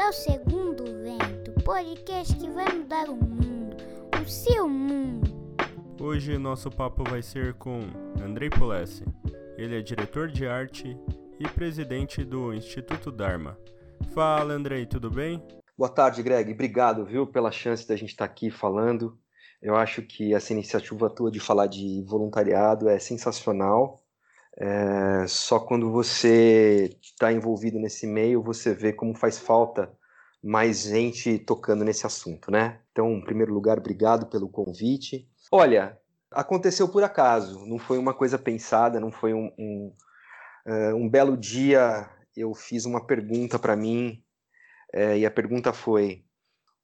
ao Segundo Vento, podcast que vai mudar o mundo, o seu mundo. Hoje nosso papo vai ser com Andrei Polessi. Ele é diretor de arte e presidente do Instituto Dharma. Fala, Andrei, tudo bem? Boa tarde, Greg. Obrigado, viu, pela chance da gente estar aqui falando. Eu acho que essa iniciativa tua de falar de voluntariado é sensacional. É, só quando você está envolvido nesse meio, você vê como faz falta mais gente tocando nesse assunto, né? Então, em primeiro lugar, obrigado pelo convite. Olha, aconteceu por acaso, não foi uma coisa pensada, não foi um, um, uh, um belo dia. Eu fiz uma pergunta para mim é, e a pergunta foi: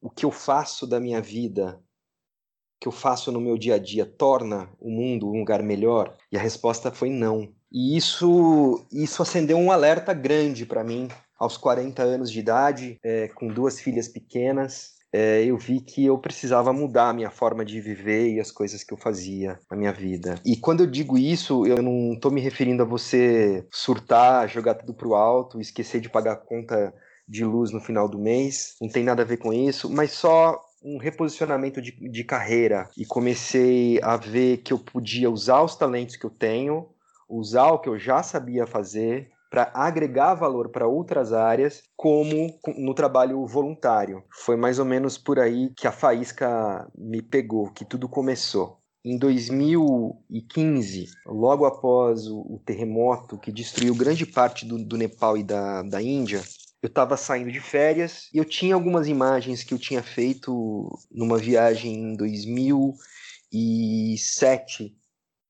o que eu faço da minha vida, o que eu faço no meu dia a dia, torna o mundo um lugar melhor? E a resposta foi não. E isso, isso acendeu um alerta grande para mim. Aos 40 anos de idade, é, com duas filhas pequenas, é, eu vi que eu precisava mudar a minha forma de viver e as coisas que eu fazia na minha vida. E quando eu digo isso, eu não estou me referindo a você surtar, jogar tudo pro alto, esquecer de pagar a conta de luz no final do mês, não tem nada a ver com isso, mas só um reposicionamento de, de carreira e comecei a ver que eu podia usar os talentos que eu tenho, usar o que eu já sabia fazer para agregar valor para outras áreas, como no trabalho voluntário. Foi mais ou menos por aí que a faísca me pegou, que tudo começou. Em 2015, logo após o, o terremoto que destruiu grande parte do, do Nepal e da, da Índia, eu estava saindo de férias e eu tinha algumas imagens que eu tinha feito numa viagem em 2007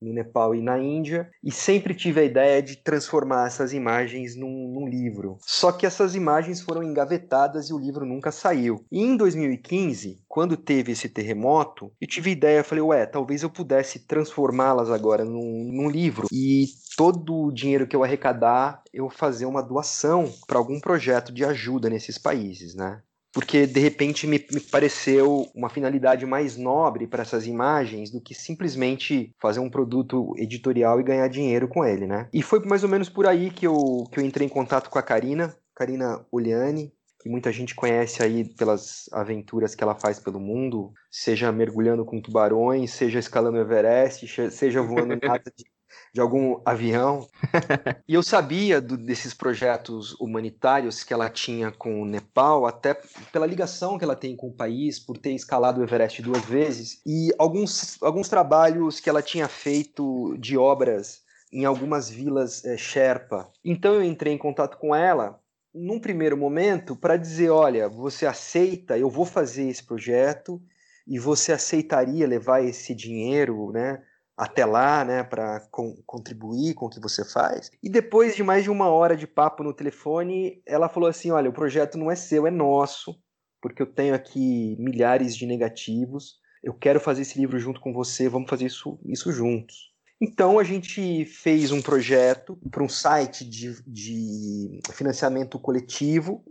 no Nepal e na Índia, e sempre tive a ideia de transformar essas imagens num, num, livro. Só que essas imagens foram engavetadas e o livro nunca saiu. E em 2015, quando teve esse terremoto, eu tive ideia, falei, ué, talvez eu pudesse transformá-las agora num, num livro e todo o dinheiro que eu arrecadar eu fazer uma doação para algum projeto de ajuda nesses países, né? Porque de repente me, me pareceu uma finalidade mais nobre para essas imagens do que simplesmente fazer um produto editorial e ganhar dinheiro com ele, né? E foi mais ou menos por aí que eu, que eu entrei em contato com a Karina, Karina Oliani, que muita gente conhece aí pelas aventuras que ela faz pelo mundo, seja mergulhando com tubarões, seja escalando Everest, seja voando em asa de de algum avião. e eu sabia do, desses projetos humanitários que ela tinha com o Nepal, até pela ligação que ela tem com o país, por ter escalado o Everest duas vezes, e alguns, alguns trabalhos que ela tinha feito de obras em algumas vilas é, Sherpa. Então eu entrei em contato com ela num primeiro momento para dizer, olha, você aceita, eu vou fazer esse projeto e você aceitaria levar esse dinheiro, né, até lá, né, para con contribuir com o que você faz. E depois de mais de uma hora de papo no telefone, ela falou assim: olha, o projeto não é seu, é nosso, porque eu tenho aqui milhares de negativos. Eu quero fazer esse livro junto com você, vamos fazer isso, isso juntos. Então a gente fez um projeto para um site de, de financiamento coletivo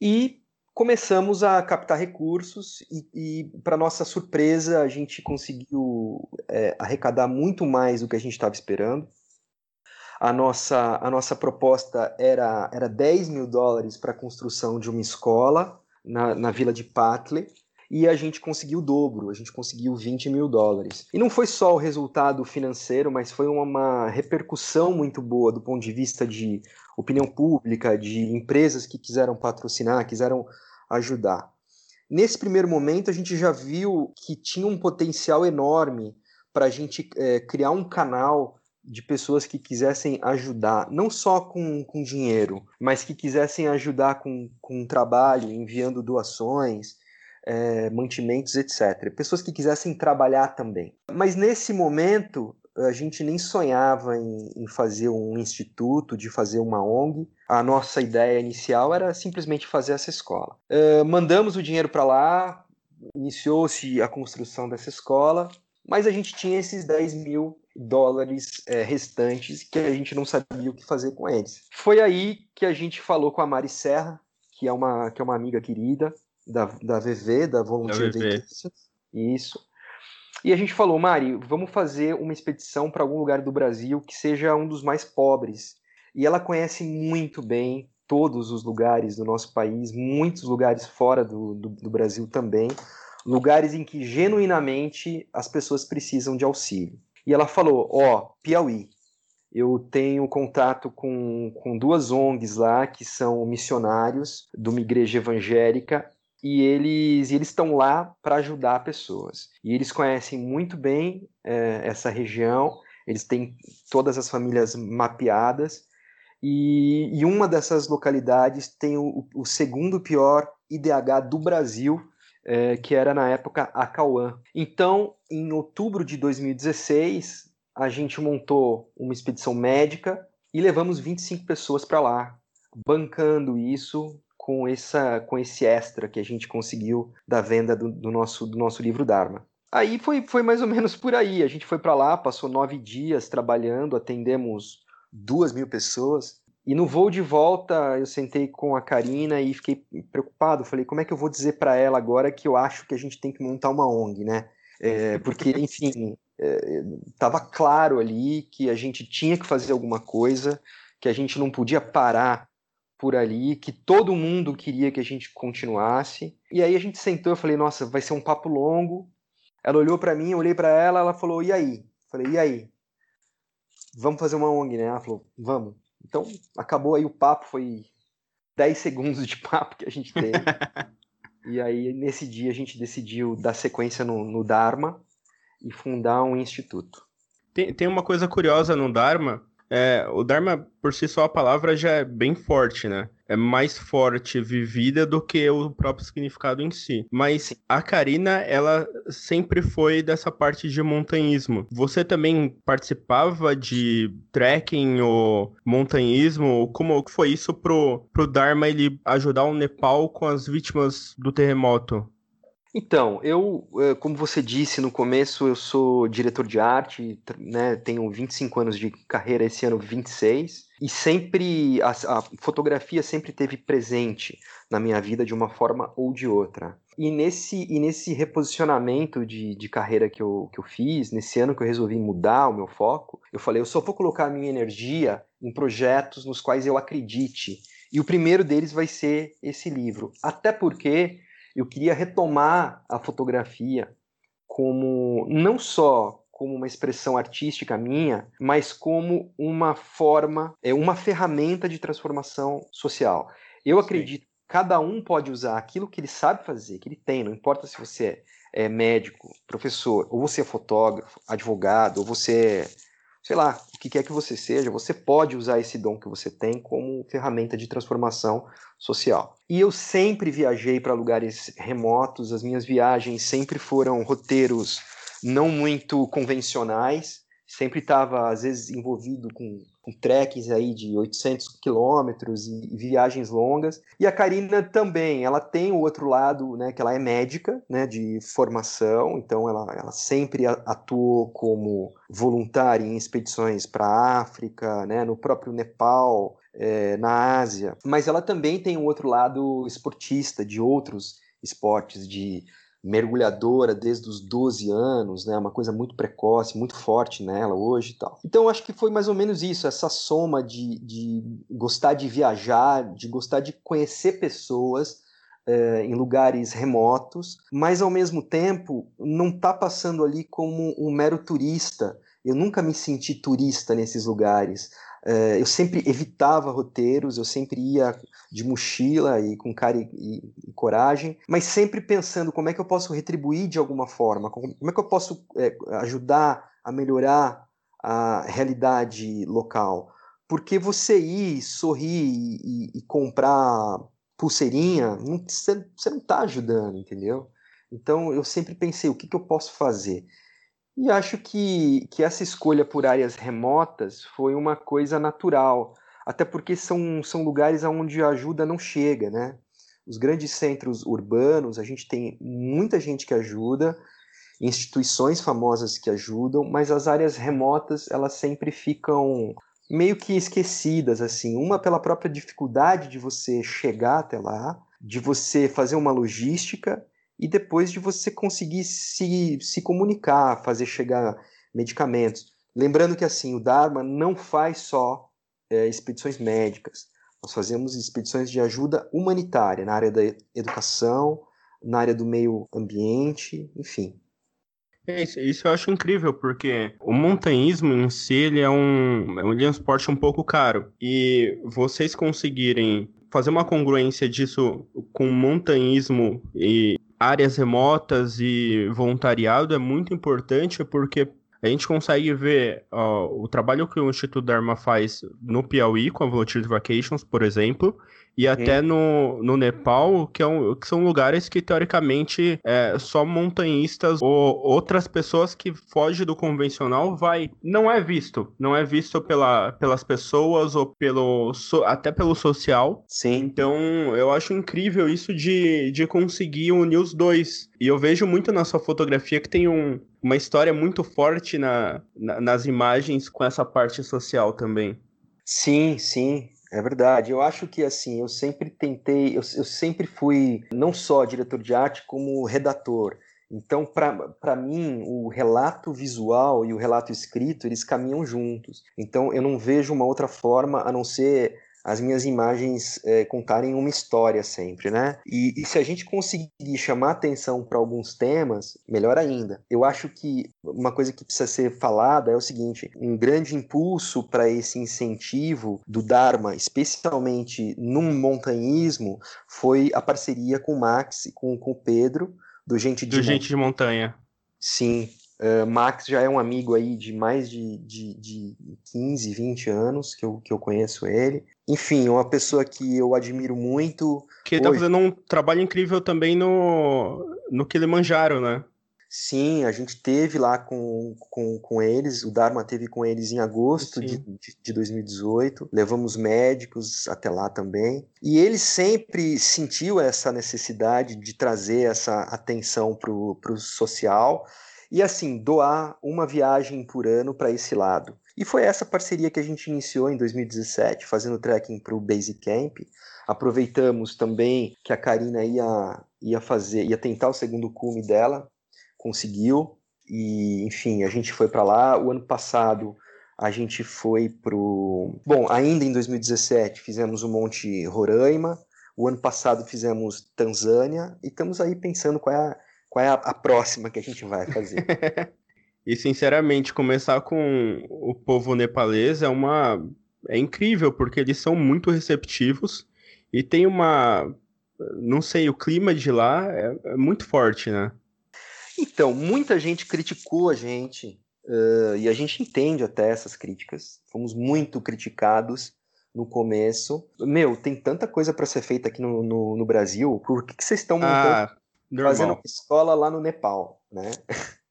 e começamos a captar recursos e, e para nossa surpresa, a gente conseguiu é, arrecadar muito mais do que a gente estava esperando. A nossa, a nossa proposta era, era 10 mil dólares para a construção de uma escola na, na vila de Patley e a gente conseguiu o dobro, a gente conseguiu 20 mil dólares. E não foi só o resultado financeiro, mas foi uma repercussão muito boa do ponto de vista de opinião pública, de empresas que quiseram patrocinar, quiseram ajudar. Nesse primeiro momento, a gente já viu que tinha um potencial enorme para a gente é, criar um canal de pessoas que quisessem ajudar, não só com, com dinheiro, mas que quisessem ajudar com, com trabalho, enviando doações, é, mantimentos, etc. Pessoas que quisessem trabalhar também. Mas nesse momento, a gente nem sonhava em, em, fazer um instituto, de fazer uma ONG. A nossa ideia inicial era simplesmente fazer essa escola. Uh, mandamos o dinheiro para lá, iniciou-se a construção dessa escola, mas a gente tinha esses 10 mil dólares é, restantes que a gente não sabia o que fazer com eles. Foi aí que a gente falou com a Mari Serra, que é uma, que é uma amiga querida da, da VV, da Volunteer Vacations. Isso e a gente falou, Mari, vamos fazer uma expedição para algum lugar do Brasil que seja um dos mais pobres. E ela conhece muito bem todos os lugares do nosso país, muitos lugares fora do, do, do Brasil também, lugares em que genuinamente as pessoas precisam de auxílio. E ela falou: Ó, oh, Piauí, eu tenho contato com, com duas ONGs lá que são missionários de uma igreja evangélica e eles eles estão lá para ajudar pessoas. E eles conhecem muito bem é, essa região, eles têm todas as famílias mapeadas e, e uma dessas localidades tem o, o segundo pior IDH do Brasil, é, que era na época a Cauã. Então, em outubro de 2016, a gente montou uma expedição médica e levamos 25 pessoas para lá, bancando isso com, essa, com esse extra que a gente conseguiu da venda do, do nosso, do nosso livro Dharma. Aí foi, foi mais ou menos por aí. A gente foi para lá, passou nove dias trabalhando, atendemos duas mil pessoas. E no voo de volta, eu sentei com a Karina e fiquei preocupado. Falei, como é que eu vou dizer para ela agora que eu acho que a gente tem que montar uma ONG, né? É, porque, enfim, estava é, claro ali que a gente tinha que fazer alguma coisa, que a gente não podia parar por ali, que todo mundo queria que a gente continuasse. E aí a gente sentou, eu falei, nossa, vai ser um papo longo. Ela olhou para mim, eu olhei para ela, ela falou, e aí? falei, e aí? vamos fazer uma ONG, né? Ela falou, vamos. Então, acabou aí o papo, foi 10 segundos de papo que a gente teve. e aí, nesse dia, a gente decidiu dar sequência no, no Dharma e fundar um instituto. Tem, tem uma coisa curiosa no Dharma, é, o Dharma, por si só, a palavra já é bem forte, né? É mais forte vivida do que o próprio significado em si. Mas a Karina, ela sempre foi dessa parte de montanhismo. Você também participava de trekking ou montanhismo? Como foi isso pro, pro Dharma ele ajudar o Nepal com as vítimas do terremoto? Então, eu, eh, como você disse no começo, eu sou diretor de arte, né, tenho 25 anos de carreira, esse ano 26, e sempre, a, a fotografia sempre teve presente na minha vida de uma forma ou de outra. E nesse, e nesse reposicionamento de, de carreira que eu, que eu fiz, nesse ano que eu resolvi mudar o meu foco, eu falei, eu só vou colocar a minha energia em projetos nos quais eu acredite. E o primeiro deles vai ser esse livro. Até porque eu queria retomar a fotografia como não só como uma expressão artística minha, mas como uma forma, é uma ferramenta de transformação social. Eu Sim. acredito que cada um pode usar aquilo que ele sabe fazer, que ele tem, não importa se você é médico, professor, ou você é fotógrafo, advogado, ou você é sei lá, o que quer que você seja, você pode usar esse dom que você tem como ferramenta de transformação social. E eu sempre viajei para lugares remotos, as minhas viagens sempre foram roteiros não muito convencionais, sempre estava, às vezes, envolvido com, com trekkings aí de 800 quilômetros e, e, viagens longas. E a Karina também, ela tem o outro lado, né, que ela é médica, né, de formação, então ela, ela sempre atuou como voluntária em expedições para a África, né, no próprio Nepal, é, na Ásia. Mas ela também tem um outro lado esportista, de outros esportes, de mergulhadora desde os 12 anos, né? Uma coisa muito precoce, muito forte nela hoje e tal. Então acho que foi mais ou menos isso, essa soma de, de gostar de viajar, de gostar de conhecer pessoas é, em lugares remotos, mas ao mesmo tempo não tá passando ali como um mero turista. Eu nunca me senti turista nesses lugares. É, eu sempre evitava roteiros, eu sempre ia de mochila e com cara e, e, e, coragem, mas sempre pensando como é que eu posso retribuir de alguma forma, como, é que eu posso é, ajudar a melhorar a realidade local. Porque você ir, sorrir e, e comprar pulseirinha, você, você não está ajudando, entendeu? Então eu sempre pensei, o que, que eu posso fazer? E acho que, que essa escolha por áreas remotas foi uma coisa natural, até porque são, são lugares onde a ajuda não chega, né? Os grandes centros urbanos, a gente tem muita gente que ajuda, instituições famosas que ajudam, mas as áreas remotas, elas sempre ficam meio que esquecidas, assim. Uma pela própria dificuldade de você chegar até lá, de você fazer uma logística, e depois de você conseguir se, se comunicar, fazer chegar medicamentos. Lembrando que assim, o Dharma não faz só é, expedições médicas. Nós fazemos expedições de ajuda humanitária na área da educação, na área do meio ambiente, enfim. É isso, isso eu acho incrível, porque o montanhismo em si ele é, um, é um transporte um pouco caro. E vocês conseguirem fazer uma congruência disso com montanhismo e áreas remotas e voluntariado é muito importante, porque a gente consegue ver ó, o trabalho que o Instituto Dharma faz no Piauí, com a Volunteer Vacations, por exemplo, e até no, no Nepal, que, é um, que são lugares que, teoricamente, é, só montanhistas ou outras pessoas que fogem do convencional vai. Não é visto. Não é visto pela, pelas pessoas ou pelo até pelo social. Sim. Então, eu acho incrível isso de, de conseguir unir os dois. E eu vejo muito na sua fotografia que tem um, uma história muito forte na, na, nas imagens com essa parte social também. Sim, sim. É verdade. Eu acho que assim, eu sempre tentei, eu, eu sempre fui não só diretor de arte, como redator. Então, para mim, o relato visual e o relato escrito, eles caminham juntos. Então, eu não vejo uma outra forma a não ser as minhas imagens é, contarem uma história sempre, né? E, e, se a gente conseguir chamar atenção para alguns temas, melhor ainda. Eu acho que uma coisa que precisa ser falada é o seguinte: um grande impulso para esse incentivo do Dharma, especialmente no montanhismo, foi a parceria com o Max, com, com o Pedro, do Gente de, do Gente de Montanha. Sim, Uh, Max já é um amigo aí de mais de, de, de 15, 20 anos que eu, que eu conheço ele. Enfim, uma pessoa que eu admiro muito. Que ele tá fazendo um trabalho incrível também no, no Kilimanjaro, né? Sim, a gente teve lá com, com, com eles, o Dharma teve com eles em agosto de, de, de 2018, levamos médicos até lá também, e ele sempre sentiu essa necessidade de trazer essa atenção para o social, e assim, doar uma viagem por ano para esse lado. E foi essa parceria que a gente iniciou em 2017, fazendo trekking para o Base Camp. Aproveitamos também que a Karina ia, ia fazer, ia tentar o segundo cume dela, conseguiu. E, enfim, a gente foi para lá. O ano passado a gente foi pro. Bom, ainda em 2017 fizemos o Monte Roraima. O ano passado fizemos Tanzânia. E estamos aí pensando qual é a qual é a, a próxima que a gente vai fazer. e sinceramente, começar com o povo nepalês é uma é incrível porque eles são muito receptivos e tem uma não sei, o clima de lá é, é muito forte, né? Então, muita gente criticou a gente uh, e a gente entende até essas críticas. Fomos muito criticados no começo. Meu, tem tanta coisa para ser feita aqui no, no, no, Brasil. Por que, que vocês estão montando ah, Normal. fazendo escola lá no Nepal, né?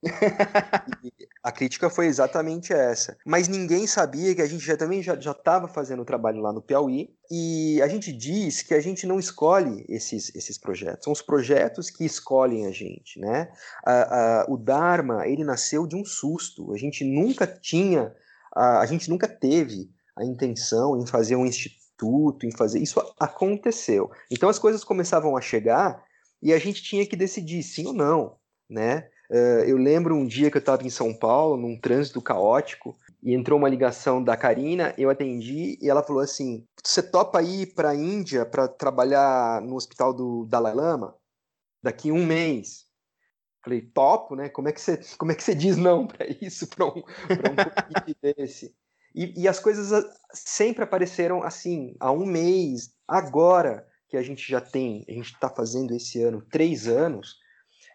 a crítica foi exatamente essa. Mas ninguém sabia que a gente já também já estava fazendo o trabalho lá no Piauí. E a gente diz que a gente não escolhe esses, esses projetos. São os projetos que escolhem a gente, né? A, a, o Dharma, ele nasceu de um susto. A gente nunca tinha, a, a gente nunca teve a intenção em fazer um instituto, em fazer... Isso aconteceu. Então as coisas começavam a chegar e a gente tinha que decidir sim ou não, né? Uh, eu lembro um dia que eu estava em São Paulo, num trânsito caótico, e entrou uma ligação da Karina, eu atendi e ela falou assim: "Você topa ir para a Índia para trabalhar no hospital do Dalai Lama daqui um mês?" Falei: "Topo, né? Como é que você, como é que você diz não para isso, para um, pra um desse?" E, e as coisas sempre apareceram assim, há um mês, agora que a gente já tem, a gente está fazendo esse ano três anos,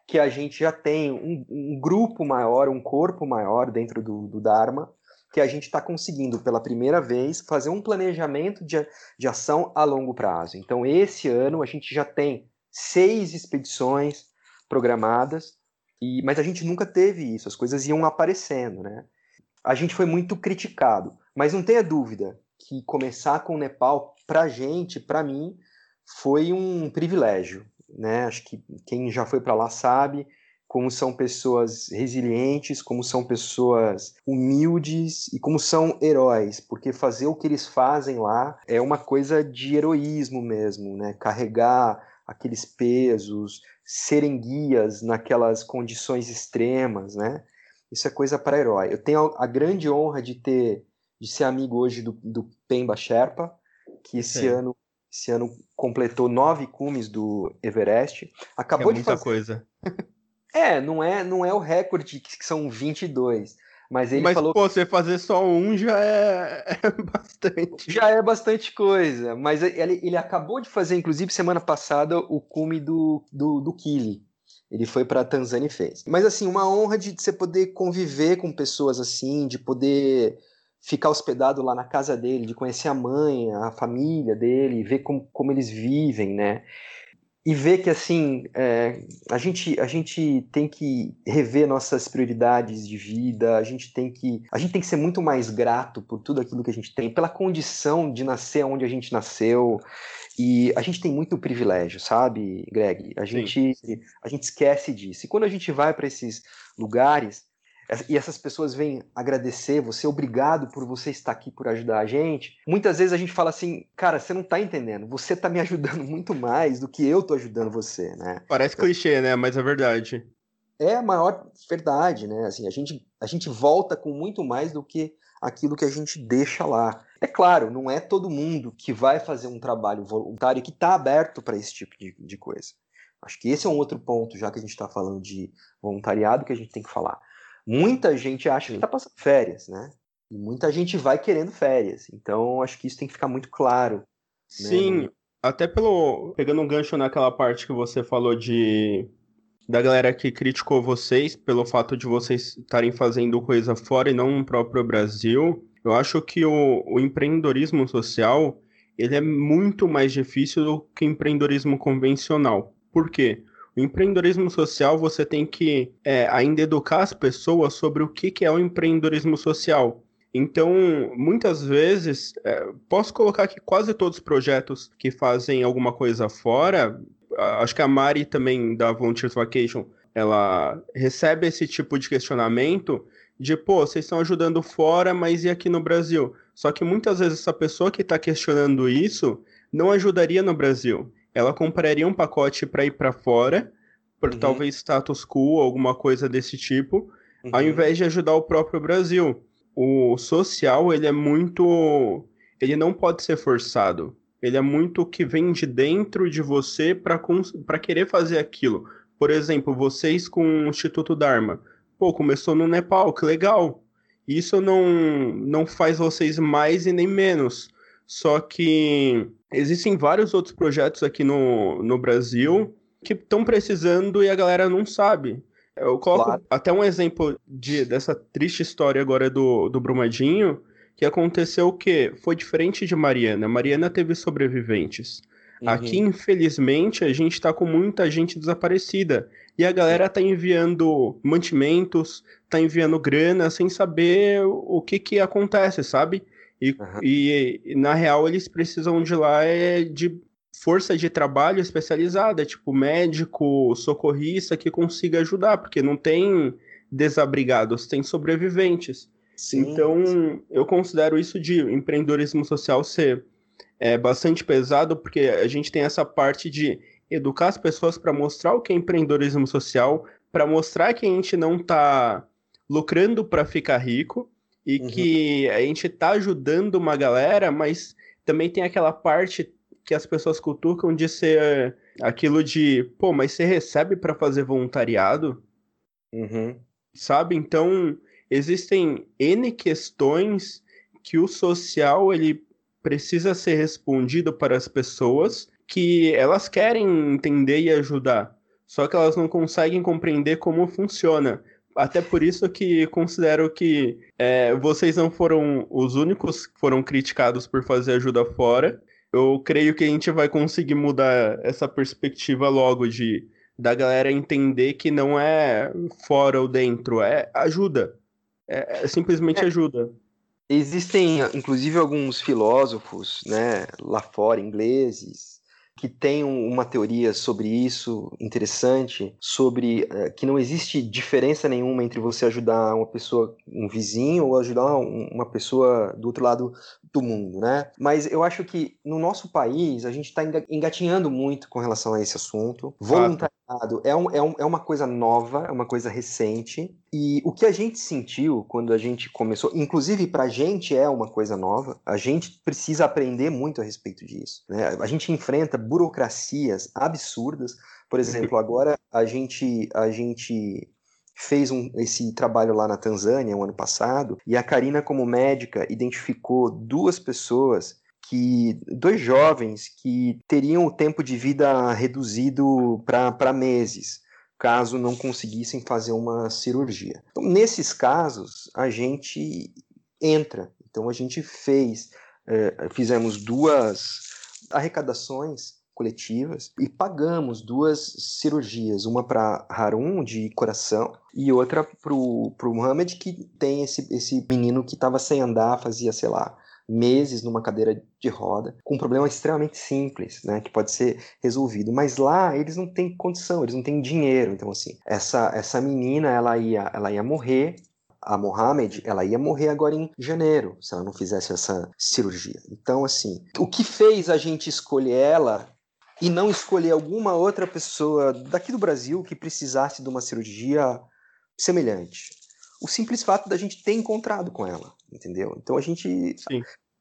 que a gente já tem um, um grupo maior, um corpo maior dentro do, do Dharma, que a gente está conseguindo pela primeira vez fazer um planejamento de, de ação a longo prazo. Então, esse ano a gente já tem seis expedições programadas, e, mas a gente nunca teve isso, as coisas iam aparecendo, né? A gente foi muito criticado, mas não tenha dúvida que começar com o Nepal, para gente, para mim, foi um privilégio, né? Acho que quem já foi para lá sabe como são pessoas resilientes, como são pessoas humildes e como são heróis, porque fazer o que eles fazem lá é uma coisa de heroísmo mesmo, né? Carregar aqueles pesos, serem guias naquelas condições extremas, né? Isso é coisa para herói. Eu tenho a grande honra de ter de ser amigo hoje do, do Pemba Sherpa, que esse ano esse ano completou nove cumes do Everest. Acabou é de muita fazer. coisa. É, não é, não é o recorde que são 22. Mas ele Mas, falou pô, você fazer só um já é, é bastante. já é bastante coisa. Mas ele, ele acabou de fazer, inclusive, semana passada, o cume do, do, do Kili. Ele foi para Tanzânia e fez. Mas, assim, uma honra de você poder conviver com pessoas assim, de poder ficar hospedado lá na casa dele, de conhecer a mãe, a família dele, ver como, como eles vivem, né? e ver que assim é, a gente a gente tem que rever nossas prioridades de vida a gente tem que a gente tem que ser muito mais grato por tudo aquilo que a gente tem pela condição de nascer onde a gente nasceu e a gente tem muito privilégio sabe Greg a gente Sim. a gente esquece disso e quando a gente vai para esses lugares e essas pessoas vêm agradecer você, obrigado por você estar aqui, por ajudar a gente. Muitas vezes a gente fala assim, cara, você não está entendendo, você está me ajudando muito mais do que eu estou ajudando você, né? Parece clichê, né? Mas é verdade. É a maior verdade, né? Assim, a gente, a gente volta com muito mais do que aquilo que a gente deixa lá. É claro, não é todo mundo que vai fazer um trabalho voluntário que está aberto para esse tipo de, de coisa. Acho que esse é um outro ponto, já que a gente está falando de voluntariado, que a gente tem que falar muita gente acha que está passando férias, né? E muita gente vai querendo férias. Então, acho que isso tem que ficar muito claro. Né? Sim, né? até pelo. Pegando um gancho naquela parte que você falou de. Da galera que criticou vocês pelo fato de vocês estarem fazendo coisa fora e não no próprio Brasil. Eu acho que o, o empreendedorismo social ele é muito mais difícil do que o empreendedorismo convencional. Por quê? O empreendedorismo social, você tem que é, ainda educar as pessoas sobre o que, que é o empreendedorismo social. Então, muitas vezes, é, posso colocar que quase todos os projetos que fazem alguma coisa fora, acho que a Mari também da Volunteers Vacation, ela recebe esse tipo de questionamento de, pô, vocês estão ajudando fora, mas e aqui no Brasil? Só que muitas vezes essa pessoa que está questionando isso não ajudaria no Brasil ela compraria um pacote para ir para fora, por uhum. talvez status quo, alguma coisa desse tipo, uhum. ao invés de ajudar o próprio Brasil. O social, ele é muito. Ele não pode ser forçado. Ele é muito que vem de dentro de você para querer fazer aquilo. Por exemplo, vocês com o Instituto Dharma. Pô, começou no Nepal, que legal. Isso não, não faz vocês mais e nem menos. Só que existem vários outros projetos aqui no, no Brasil que estão precisando e a galera não sabe. Eu coloco claro. até um exemplo de, dessa triste história agora do, do Brumadinho, que aconteceu o quê? Foi diferente de Mariana. Mariana teve sobreviventes. Uhum. Aqui, infelizmente, a gente está com muita gente desaparecida. E a galera está enviando mantimentos, está enviando grana sem saber o que, que acontece, sabe? E, uhum. e, e, na real eles precisam de lá é de força de trabalho especializada, tipo médico, socorrista que consiga ajudar, porque não tem desabrigados, tem sobreviventes. Sim. Então eu considero isso de empreendedorismo social ser é, bastante pesado, porque a gente tem essa parte de educar as pessoas para mostrar o que é empreendedorismo social, para mostrar que a gente não está lucrando para ficar rico, e uhum. que a gente tá ajudando uma galera, mas também tem aquela parte que as pessoas cutucam de ser aquilo de, pô, mas você recebe para fazer voluntariado? Uhum. Sabe? Então, existem N questões que o social ele precisa ser respondido para as pessoas que elas querem entender e ajudar, só que elas não conseguem compreender como funciona. Até por isso que considero que é, vocês não foram os únicos que foram criticados por fazer ajuda fora. Eu creio que a gente vai conseguir mudar essa perspectiva logo de da galera entender que não é fora ou dentro, é ajuda. É, é simplesmente é. ajuda. Existem, inclusive, alguns filósofos, né, lá fora, ingleses, que tem uma teoria sobre isso interessante, sobre uh, que não existe diferença nenhuma entre você ajudar uma pessoa, um vizinho, ou ajudar uma pessoa do outro lado do mundo, né? Mas eu acho que no nosso país a gente está engatinhando muito com relação a esse assunto. Voluntariado é, um, é, um, é uma coisa nova, é uma coisa recente. E o que a gente sentiu quando a gente começou, inclusive para a gente é uma coisa nova, a gente precisa aprender muito a respeito disso. Né? A gente enfrenta burocracias absurdas. Por exemplo, agora a gente, a gente fez um, esse trabalho lá na Tanzânia o um ano passado, e a Karina, como médica, identificou duas pessoas que dois jovens que teriam o tempo de vida reduzido para meses, caso não conseguissem fazer uma cirurgia. Então, nesses casos, a gente entra. Então, a gente fez, é, fizemos duas arrecadações coletivas e pagamos duas cirurgias, uma para Harun de coração e outra para o Mohamed que tem esse, esse menino que estava sem andar fazia, sei lá, meses numa cadeira de roda, com um problema extremamente simples, né, que pode ser resolvido. Mas lá eles não têm condição, eles não têm dinheiro. Então assim, essa essa menina ela ia ela ia morrer a Mohamed, ela ia morrer agora em janeiro, se ela não fizesse essa cirurgia. Então, assim, o que fez a gente escolher ela e não escolher alguma outra pessoa daqui do Brasil que precisasse de uma cirurgia semelhante. O simples fato da gente ter encontrado com ela, entendeu? Então a gente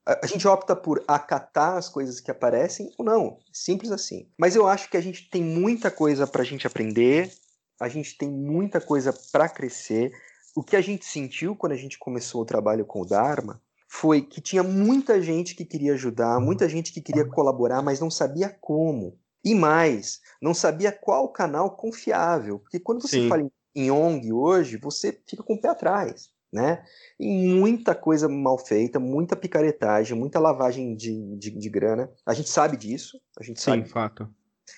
a, a, gente opta por acatar as coisas que aparecem ou não, simples assim. Mas eu acho que a gente tem muita coisa para a gente aprender, a gente tem muita coisa para crescer. O que a gente sentiu quando a gente começou o trabalho com o Dharma foi que tinha muita gente que queria ajudar, muita gente que queria colaborar, mas não sabia como. E mais, não sabia qual canal confiável. Porque quando você Sim. fala em ONG hoje, você fica com o pé atrás. Né? E muita coisa mal feita, muita picaretagem, muita lavagem de, de, de grana. A gente sabe disso. A gente Sim, sabe. fato.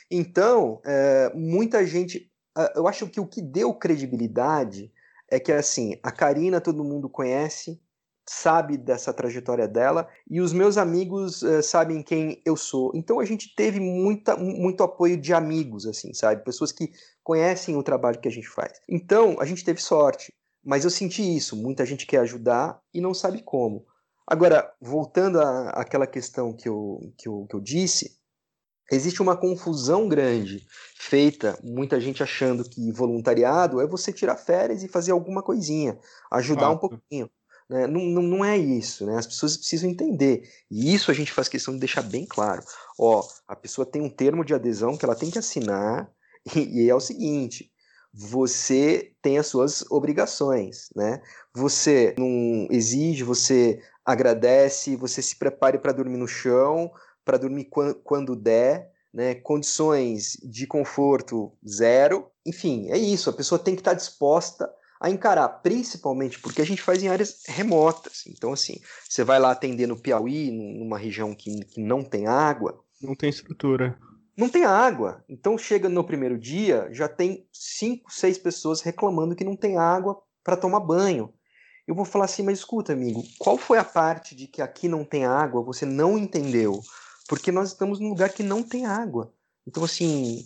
Então, é, muita gente. Eu acho que o que deu credibilidade é que assim, a Karina todo mundo conhece, sabe dessa trajetória dela e os meus amigos uh, sabem quem eu sou. Então a gente teve muita, muito apoio de amigos, assim, sabe? Pessoas que conhecem o trabalho que a gente faz. Então a gente teve sorte, mas eu senti isso. Muita gente quer ajudar e não sabe como. Agora, voltando à, àquela questão que eu, que, eu, que eu disse, existe uma confusão grande feita, muita gente achando que voluntariado é você tirar férias e fazer alguma coisinha, ajudar ah, um pouquinho. Né? Não, não, não, é isso, né? As pessoas precisam entender. E isso a gente faz questão de deixar bem claro. Ó, a pessoa tem um termo de adesão que ela tem que assinar, e, e é o seguinte: você tem as suas obrigações, né? Você não exige, você agradece, você se prepare para dormir no chão, para dormir quando, quando der, né? Condições de conforto zero. Enfim, é isso. A pessoa tem que estar disposta a encarar, principalmente porque a gente faz em áreas remotas. Então, assim, você vai lá atender no Piauí, numa região que, que não tem água. Não tem estrutura. Não tem água. Então, chega no primeiro dia, já tem cinco, seis pessoas reclamando que não tem água para tomar banho. Eu vou falar assim, mas escuta, amigo, qual foi a parte de que aqui não tem água você não entendeu? Porque nós estamos num lugar que não tem água. Então, assim,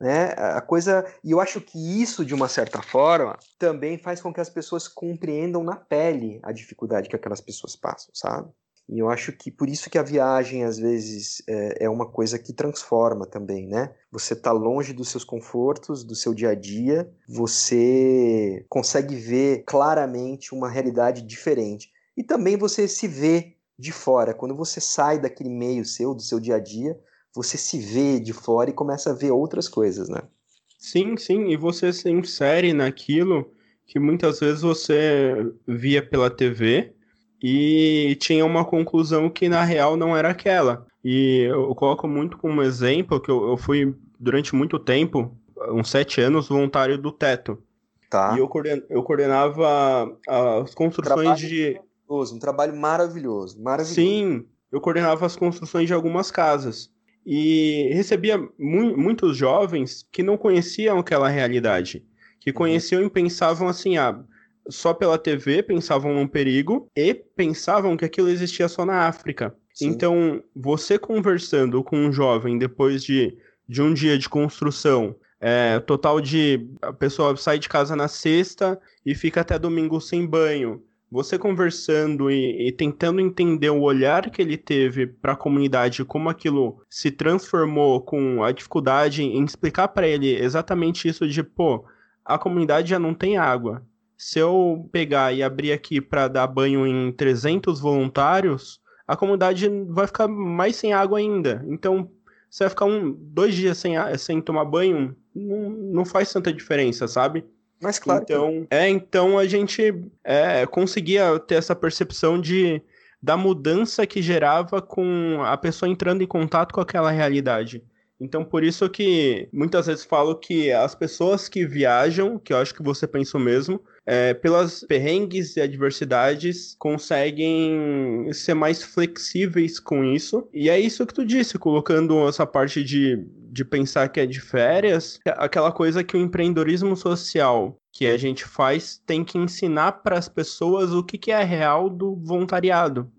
né? A coisa, e eu acho que isso, de uma certa forma, também faz com que as pessoas compreendam na pele a dificuldade que aquelas pessoas passam, sabe? E eu acho que por isso que a viagem, às vezes, é, é uma coisa que transforma também, né? Você está longe dos seus confortos, do seu dia a dia, você consegue ver claramente uma realidade diferente. E também você se vê de fora. Quando você sai daquele meio seu, do seu dia a dia, você se vê de fora e começa a ver outras coisas, né? Sim, sim, e você se insere naquilo que muitas vezes você via pela TV e tinha uma conclusão que na real não era aquela. E eu coloco muito como exemplo que eu, eu fui durante muito tempo, uns sete anos, voluntário do Teto. Tá. E eu, coorden eu coordenava as construções de. Um trabalho maravilhoso, maravilhoso. Sim, eu coordenava as construções de algumas casas e recebia mu muitos jovens que não conheciam aquela realidade, que uhum. conheciam e pensavam assim, ah, só pela TV pensavam num perigo e pensavam que aquilo existia só na África. Sim. Então, você conversando com um jovem depois de, de um dia de construção, é, total de a pessoa sai de casa na sexta e fica até domingo sem banho, você conversando e, e, tentando entender o olhar que ele teve para a comunidade, como aquilo se transformou com a dificuldade em explicar para ele exatamente isso de, pô, a comunidade já não tem água. Se eu pegar e abrir aqui para dar banho em 300 voluntários, a comunidade vai ficar mais sem água ainda. Então, você vai ficar um, dois dias sem, sem tomar banho, não, não faz tanta diferença, sabe? Mas claro. Então, que... é, então a gente é, conseguia ter essa percepção de da mudança que gerava com a pessoa entrando em contato com aquela realidade. Então, por isso que muitas vezes falo que as pessoas que viajam, que eu acho que você pensou mesmo, é, pelas perrengues e adversidades, conseguem ser mais flexíveis com isso. E é isso que tu disse, colocando essa parte de, de pensar que é de férias, é aquela coisa que o empreendedorismo social que a gente faz tem que ensinar para as pessoas o que, que é real do voluntariado.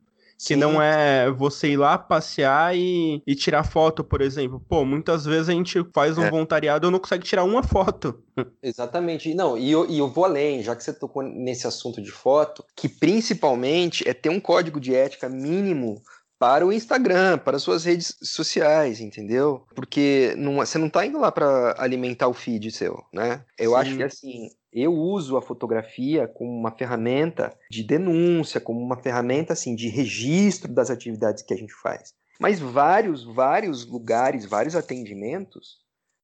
Que não é você ir lá passear e, e tirar foto, por exemplo. Pô, muitas vezes a gente faz um é. voluntariado e não consegue tirar uma foto. Exatamente. Não, e eu, e eu vou além, já que você tocou nesse assunto de foto, que principalmente é ter um código de ética mínimo para o Instagram, para suas redes sociais, entendeu? Porque não, você não está indo lá para alimentar o feed seu, né? Eu Sim. acho que assim, eu uso a fotografia como uma ferramenta de denúncia, como uma ferramenta assim de registro das atividades que a gente faz. Mas vários, vários lugares, vários atendimentos,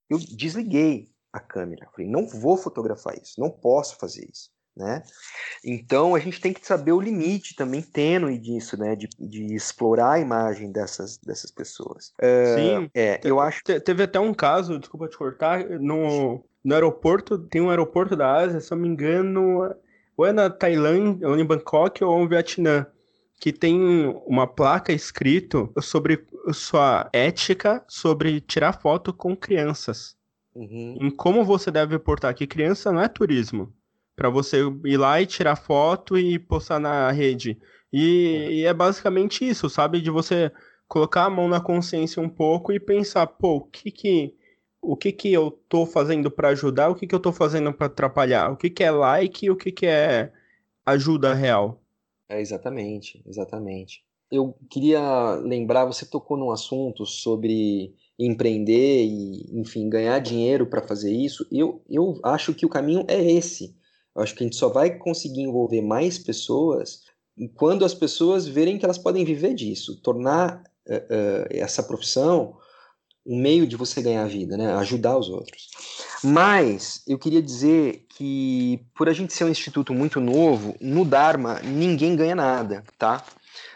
eu desliguei a câmera. Falei, não vou fotografar isso, não posso fazer isso. Né? Então a gente tem que saber o limite também tênue disso, né? De, de explorar a imagem dessas, dessas pessoas. Sim, é, eu acho. Teve até um caso, desculpa te cortar, no, no aeroporto, tem um aeroporto da Ásia, se eu não me engano, ou é na Tailândia, ou em Bangkok, ou no Vietnã, que tem uma placa escrito sobre sua ética sobre tirar foto com crianças. Uhum. Em como você deve portar, que criança não é turismo. Para você ir lá e tirar foto e postar na rede. E, é. e é basicamente isso, sabe? De você colocar a mão na consciência um pouco e pensar, pô, o que que o que que eu tô fazendo para ajudar, o que que eu tô fazendo para atrapalhar, o que que é like e o que que é ajuda real. É exatamente, exatamente. Eu queria lembrar, você tocou num assunto sobre empreender e, enfim, ganhar dinheiro para fazer isso. Eu, eu acho que o caminho é esse. Acho que a gente só vai conseguir envolver mais pessoas quando as pessoas verem que elas podem viver disso, tornar uh, uh, essa profissão um meio de você ganhar vida, né? Ajudar os outros. Mas eu queria dizer que por a gente ser um instituto muito novo, no Dharma ninguém ganha nada, tá?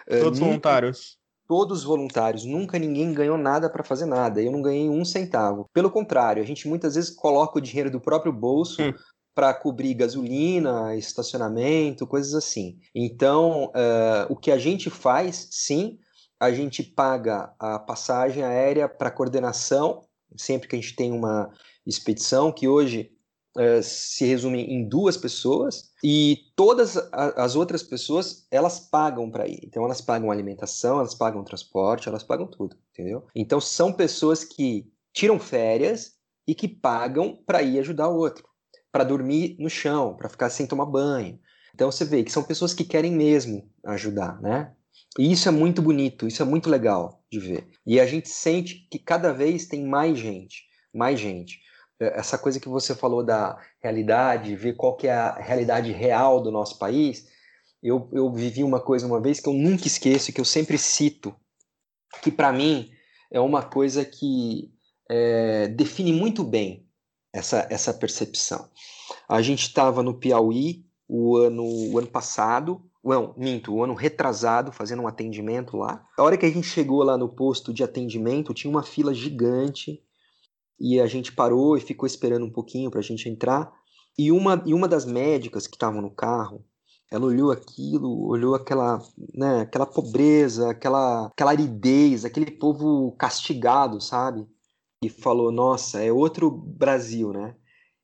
Eh, Todos nunca, voluntários. Todos voluntários. Nunca ninguém ganhou nada para fazer nada. Eu não ganhei um centavo. Pelo contrário, a gente muitas vezes coloca o dinheiro do próprio bolso. Hum para cobrir gasolina, estacionamento, coisas assim. Então, uh, o que a gente faz, sim, a gente paga a passagem aérea para coordenação, sempre que a gente tem uma expedição, que hoje uh, se resume em duas pessoas, e todas as outras pessoas, elas pagam para ir. Então, elas pagam alimentação, elas pagam transporte, elas pagam tudo, entendeu? Então, são pessoas que tiram férias e que pagam para ir ajudar o outro, para dormir no chão, para ficar sem tomar banho. Então, você vê que são pessoas que querem mesmo ajudar, né? E isso é muito bonito, isso é muito legal de ver. E a gente sente que cada vez tem mais gente, mais gente. É, essa coisa que você falou da realidade, ver qual que é a realidade real do nosso país, eu, eu vivi uma coisa uma vez que eu nunca esqueço, que eu sempre cito, que para mim é uma coisa que é, define muito bem essa, essa percepção. A gente estava no Piauí o ano, o ano passado, não, minto, o ano retrasado, fazendo um atendimento lá. A hora que a gente chegou lá no posto de atendimento, tinha uma fila gigante e a gente parou e ficou esperando um pouquinho para a gente entrar. E uma, e uma das médicas que estavam no carro, ela olhou aquilo, olhou aquela, né, aquela pobreza, aquela, aquela aridez, aquele povo castigado, sabe? E falou: Nossa, é outro Brasil, né?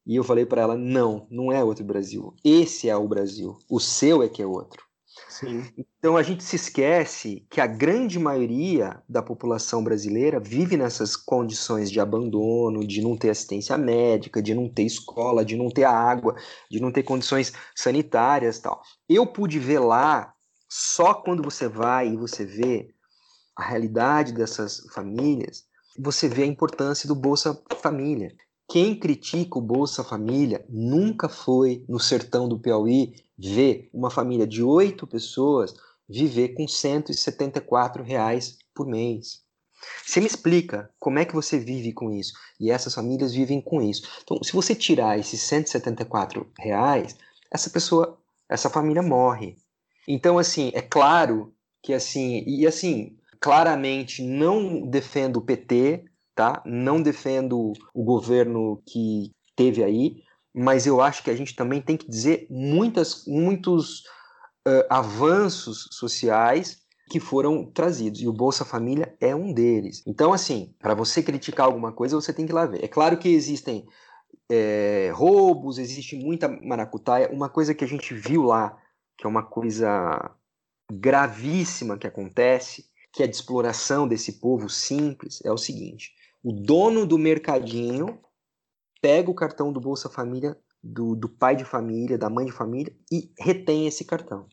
E eu falei para ela: Não, não é outro Brasil. Esse é o Brasil. O seu é que é outro. Sim. Então a gente se esquece que a grande maioria da população brasileira vive nessas condições de abandono, de não ter assistência médica, de não ter escola, de não ter água, de não ter condições sanitárias, tal. Eu pude ver lá só quando você vai e você vê a realidade dessas famílias, você vê a importância do Bolsa Família. Quem critica o Bolsa Família nunca foi no sertão do Piauí ver uma família de oito pessoas viver com 174 reais por mês. Você me explica como é que você vive com isso? E essas famílias vivem com isso. Então, se você tirar esses 174 reais, essa pessoa, essa família morre. Então, assim, é claro que assim, e assim, claramente não defendo o PT, tá? Não defendo o governo que teve aí, mas eu acho que a gente também tem que dizer muitas, muitos uh, avanços sociais que foram trazidos e o Bolsa Família é um deles. Então, assim, para você criticar alguma coisa, você tem que ir lá ver. É claro que existem é, roubos, existe muita maracutaia. Uma coisa que a gente viu lá, que é uma coisa gravíssima que acontece, que é de exploração desse povo simples, é o seguinte: o dono do mercadinho pega o cartão do Bolsa Família do, do pai de família, da mãe de família e retém esse cartão.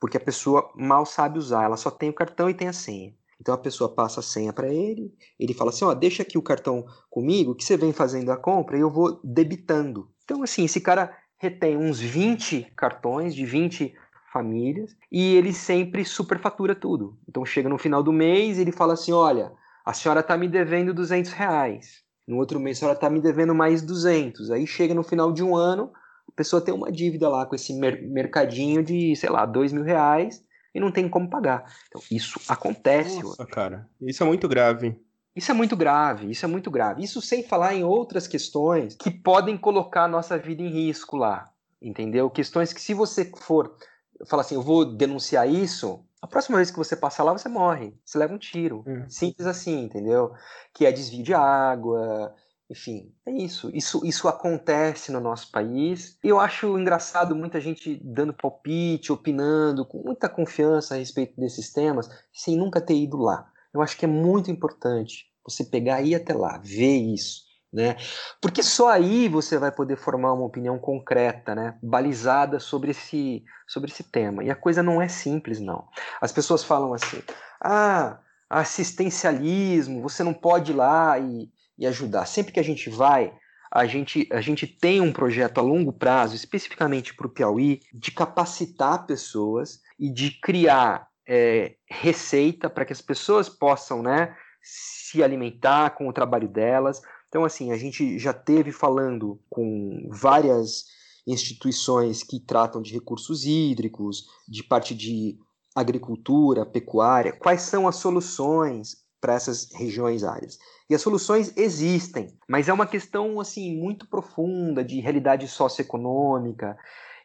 Porque a pessoa mal sabe usar, ela só tem o cartão e tem a senha. Então a pessoa passa a senha para ele, ele fala assim: ó, deixa aqui o cartão comigo, que você vem fazendo a compra e eu vou debitando. Então, assim, esse cara retém uns 20 cartões de 20 famílias e ele sempre superfatura tudo. Então chega no final do mês e ele fala assim: olha, a senhora está me devendo 200 reais. No outro mês a senhora está me devendo mais 200. Aí chega no final de um ano, a pessoa tem uma dívida lá com esse mer mercadinho de, sei lá, 2 mil reais e não tem como pagar. Então isso acontece. Nossa, cara, isso é muito grave. Isso é muito grave, isso é muito grave. Isso sem falar em outras questões que podem colocar a nossa vida em risco lá, entendeu? Questões que se você for fala assim, eu vou denunciar isso, a próxima vez que você passar lá, você morre. Você leva um tiro. Hum. Simples assim, entendeu? Que é desvio de água, enfim, é isso. Isso, isso acontece no nosso país. E eu acho engraçado muita gente dando palpite, opinando, com muita confiança a respeito desses temas, sem nunca ter ido lá. Eu acho que é muito importante você pegar e ir até lá, ver isso né? Porque só aí você vai poder formar uma opinião concreta, né? Balizada sobre esse, sobre esse tema. E a coisa não é simples, não. As pessoas falam assim: ah, assistencialismo, você não pode ir lá e, e ajudar. Sempre que a gente vai, a gente, a gente tem um projeto a longo prazo, especificamente para o Piauí, de capacitar pessoas e de criar é, receita para que as pessoas possam né, se alimentar com o trabalho delas, então, assim, a gente já teve falando com várias instituições que tratam de recursos hídricos, de parte de agricultura, pecuária, quais são as soluções para essas regiões áreas. E as soluções existem, mas é uma questão assim muito profunda de realidade socioeconômica.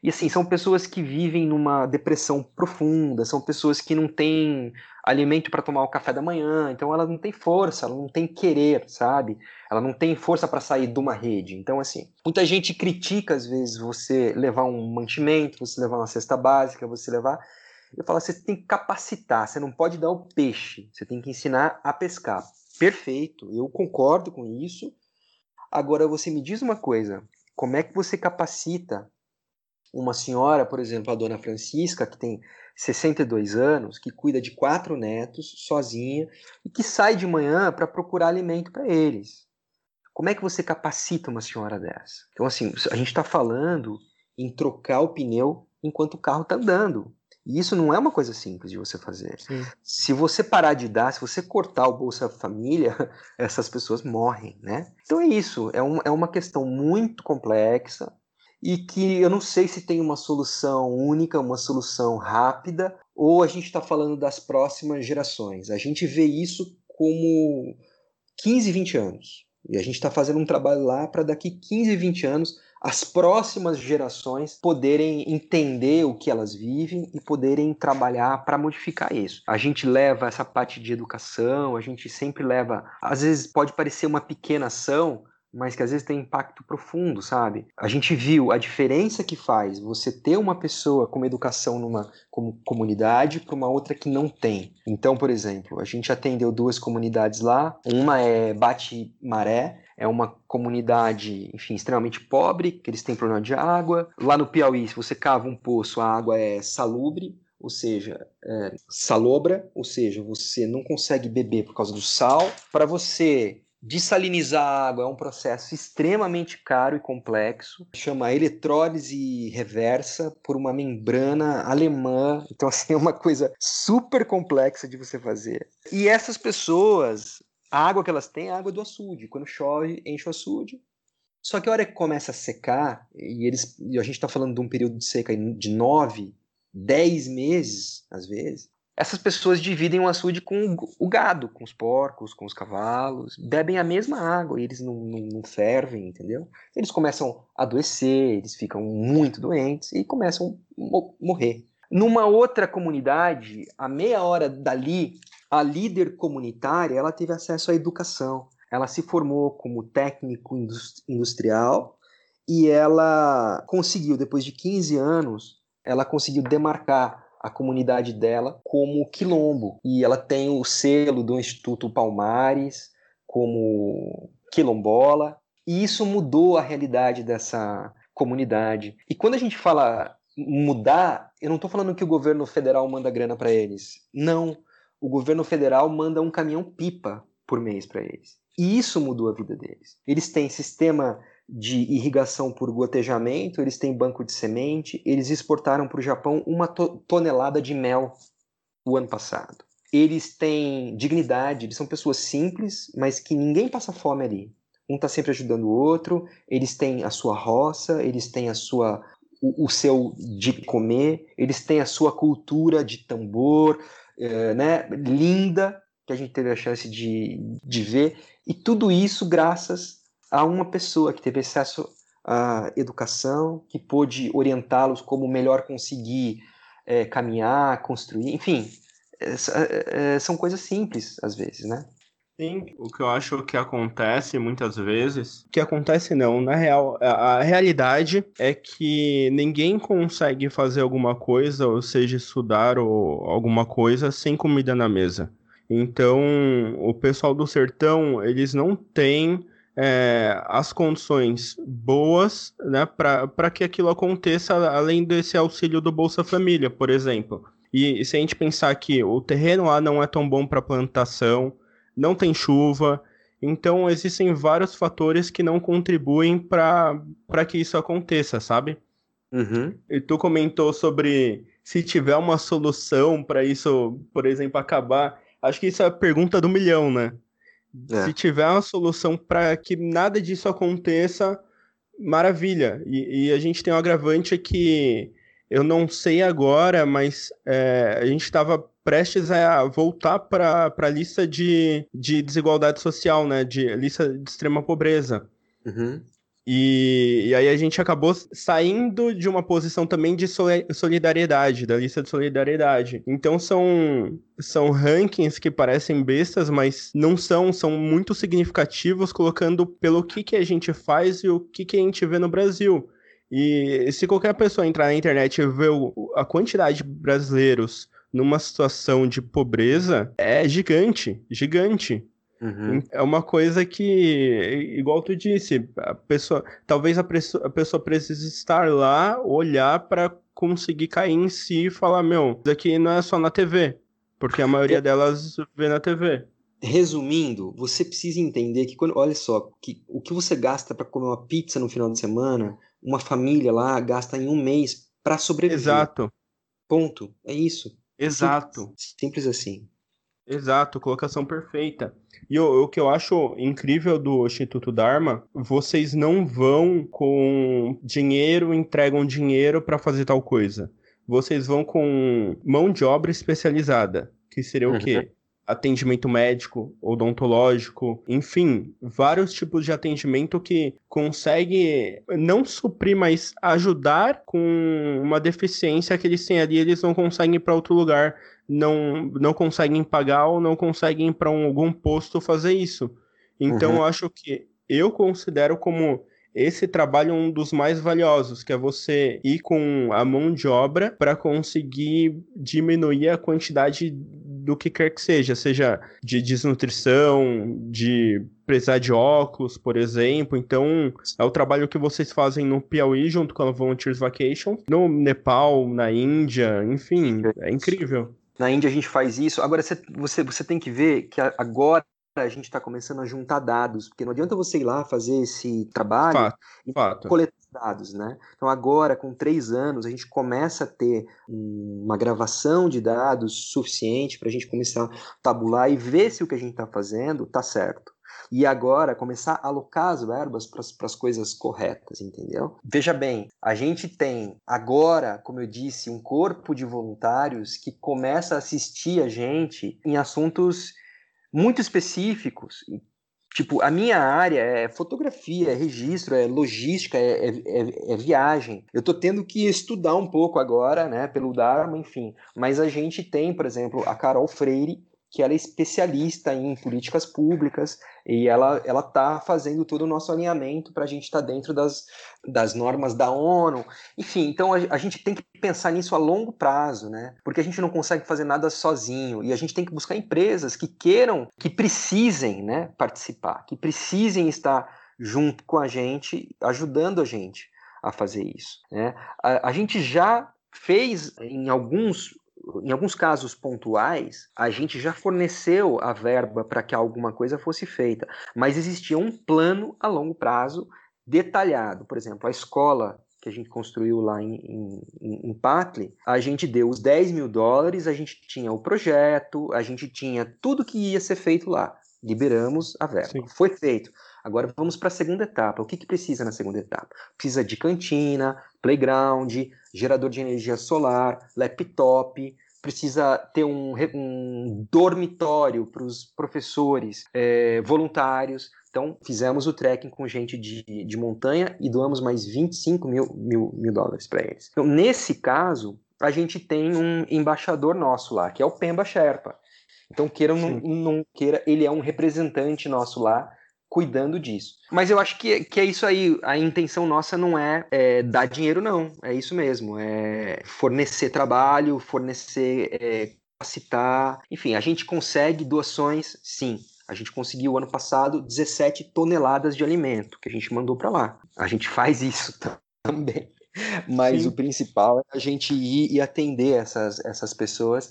E assim, são pessoas que vivem numa depressão profunda, são pessoas que não têm alimento para tomar o café da manhã, então ela não tem força, ela não tem querer, sabe? Ela não tem força para sair de uma rede. Então, assim, muita gente critica às vezes você levar um mantimento, você levar uma cesta básica, você levar. Eu falo, você tem que capacitar, você não pode dar o peixe, você tem que ensinar a pescar. Perfeito, eu concordo com isso. Agora você me diz uma coisa: como é que você capacita uma senhora, por exemplo, a dona Francisca, que tem 62 anos, que cuida de quatro netos sozinha e que sai de manhã para procurar alimento para eles? Como é que você capacita uma senhora dessa? Então, assim, a gente está falando em trocar o pneu enquanto o carro está andando. E isso não é uma coisa simples de você fazer. Sim. Se você parar de dar, se você cortar o Bolsa Família, essas pessoas morrem, né? Então é isso. É, um, é uma questão muito complexa e que eu não sei se tem uma solução única, uma solução rápida, ou a gente está falando das próximas gerações. A gente vê isso como 15, 20 anos. E a gente está fazendo um trabalho lá para daqui 15, 20 anos as próximas gerações poderem entender o que elas vivem e poderem trabalhar para modificar isso. A gente leva essa parte de educação, a gente sempre leva, às vezes pode parecer uma pequena ação, mas que às vezes tem impacto profundo, sabe? A gente viu a diferença que faz você ter uma pessoa com educação numa comunidade para uma outra que não tem. Então, por exemplo, a gente atendeu duas comunidades lá, uma é Bate Maré, é uma comunidade, enfim, extremamente pobre, que eles têm problema de água. Lá no Piauí, se você cava um poço, a água é salubre, ou seja, é, salobra, ou seja, você não consegue beber por causa do sal. Para você Dessalinizar a água é um processo extremamente caro e complexo, chama eletrólise reversa por uma membrana alemã. Então, assim, é uma coisa super complexa de você fazer. E essas pessoas, a água que elas têm é a água do açude. Quando chove, enche o açude. Só que a hora que começa a secar, e, eles, e a gente está falando de um período de seca de nove, dez meses, às vezes, essas pessoas dividem o açude com o gado, com os porcos, com os cavalos, bebem a mesma água e eles não, não, não, fervem, entendeu? Eles começam a adoecer, eles ficam muito doentes e começam a morrer. Numa outra comunidade, a meia hora dali, a líder comunitária ela teve acesso à educação. Ela se formou como técnico industrial e ela conseguiu, depois de 15 anos, ela conseguiu demarcar a comunidade dela como quilombo. E ela tem o selo do Instituto Palmares como quilombola. E isso mudou a realidade dessa comunidade. E quando a gente fala mudar, eu não estou falando que o governo federal manda grana para eles. Não. O governo federal manda um caminhão pipa por mês para eles. E isso mudou a vida deles. Eles têm sistema de irrigação por gotejamento, eles têm banco de semente, eles exportaram para o Japão uma to tonelada de mel o ano passado. Eles têm dignidade, eles são pessoas simples, mas que ninguém passa fome ali. Um está sempre ajudando o outro, eles têm a sua roça, eles têm a sua o, o seu de comer, eles têm a sua cultura de tambor, é, né, linda, que a gente teve a chance de, de ver, e tudo isso graças a uma pessoa que teve acesso à educação, que pôde orientá-los como melhor conseguir é, caminhar, construir, enfim, é, é, são coisas simples às vezes, né? Sim, o que eu acho que acontece muitas vezes, que acontece não, na real, a realidade é que ninguém consegue fazer alguma coisa, ou seja, estudar ou alguma coisa sem comida na mesa. Então, o pessoal do sertão, eles não têm é, as condições boas né, para que aquilo aconteça, além desse auxílio do Bolsa Família, por exemplo. E, e se a gente pensar que o terreno lá não é tão bom para plantação, não tem chuva, então existem vários fatores que não contribuem para que isso aconteça, sabe? Uhum. E tu comentou sobre se tiver uma solução para isso, por exemplo, acabar. Acho que isso é a pergunta do milhão, né? É. Se tiver uma solução para que nada disso aconteça, maravilha. E, e, a gente tem um agravante que eu não sei agora, mas é, a gente estava prestes a voltar para a lista de, de desigualdade social, né? De lista de extrema pobreza. Uhum. E, e, aí a gente acabou saindo de uma posição também de solidariedade, da lista de solidariedade. Então são, são rankings que parecem bestas, mas não são, são muito significativos, colocando pelo que, que a gente faz e o que, que a gente vê no Brasil. E se qualquer pessoa entrar na internet e ver a quantidade de brasileiros numa situação de pobreza, é gigante, gigante. Uhum. É uma coisa que, igual tu disse, a pessoa, talvez a pessoa, a pessoa precise estar lá, olhar para conseguir cair em si e falar, meu, isso aqui não é só na TV, porque a maioria é... delas vê na TV. Resumindo, você precisa entender que quando, olha só, que o que você gasta para comer uma pizza no final de semana, uma família lá gasta em um mês para sobreviver. Exato. Ponto. É isso. Exato. Simples assim. Exato, colocação perfeita. E o, o, que eu acho incrível do Instituto Dharma, vocês não vão com dinheiro, entregam dinheiro para fazer tal coisa. Vocês vão com mão de obra especializada, que seria uhum. o quê? Uhum. Atendimento médico, odontológico, enfim, vários tipos de atendimento que consegue não suprir, mas ajudar com uma deficiência que eles têm ali, eles não conseguem ir para outro lugar não, não conseguem pagar ou não conseguem ir para um, algum posto fazer isso. Então, uhum. eu acho que eu considero como esse trabalho é um dos mais valiosos, que é você ir com a mão de obra para conseguir diminuir a quantidade do que quer que seja, seja de desnutrição, de precisar de óculos, por exemplo. Então, é o trabalho que vocês fazem no Piauí junto com a Volunteers Vacation, no Nepal, na Índia, enfim, é incrível. Na Índia a gente faz isso. Agora você, você, você tem que ver que agora a gente está começando a juntar dados, porque não adianta você ir lá fazer esse trabalho fato, e fato. coletar dados, né? Então agora, com três anos, a gente começa a ter uma gravação de dados suficiente para a gente começar a tabular e ver se o que a gente está fazendo está certo. E agora começar a alocar as verbas para as coisas corretas, entendeu? Veja bem, a gente tem agora, como eu disse, um corpo de voluntários que começa a assistir a gente em assuntos muito específicos. Tipo, a minha área é fotografia, é registro, é logística, é, é, é, é viagem. Eu tô tendo que estudar um pouco agora, né, pelo Dharma, enfim. Mas a gente tem, por exemplo, a Carol Freire, que ela é especialista em políticas públicas e ela ela está fazendo todo o nosso alinhamento para a gente estar tá dentro das, das normas da ONU. Enfim, então a, a, gente tem que pensar nisso a longo prazo, né? Porque a gente não consegue fazer nada sozinho e a gente tem que buscar empresas que queiram, que precisem, né, participar, que precisem estar junto com a gente, ajudando a gente a fazer isso, né? a, a gente já fez em alguns em alguns casos pontuais, a gente já forneceu a verba para que alguma coisa fosse feita, mas existia um plano a longo prazo detalhado. Por exemplo, a escola que a gente construiu lá em, em, em Patli, a gente deu os 10 mil dólares, a gente tinha o projeto, a gente tinha tudo que ia ser feito lá. Liberamos a verba. Sim. Foi feito. Agora vamos para a segunda etapa. O que, que precisa na segunda etapa? Precisa de cantina, playground, gerador de energia solar, laptop, precisa ter um, um dormitório para os professores é, voluntários. Então, fizemos o trekking com gente de, de montanha e doamos mais 25 mil, mil, mil dólares para eles. Então, nesse caso, a gente tem um embaixador nosso lá, que é o Pemba Sherpa. Então, queira ou não, não queira, ele é um representante nosso lá cuidando disso. Mas eu acho que, que é isso aí. A intenção nossa não é, é dar dinheiro, não. É isso mesmo. É fornecer trabalho, fornecer, é, capacitar. Enfim, a gente consegue doações, sim. A gente conseguiu ano passado 17 toneladas de alimento que a gente mandou para lá. A gente faz isso também. Mas sim. o principal é a gente ir e atender essas, essas pessoas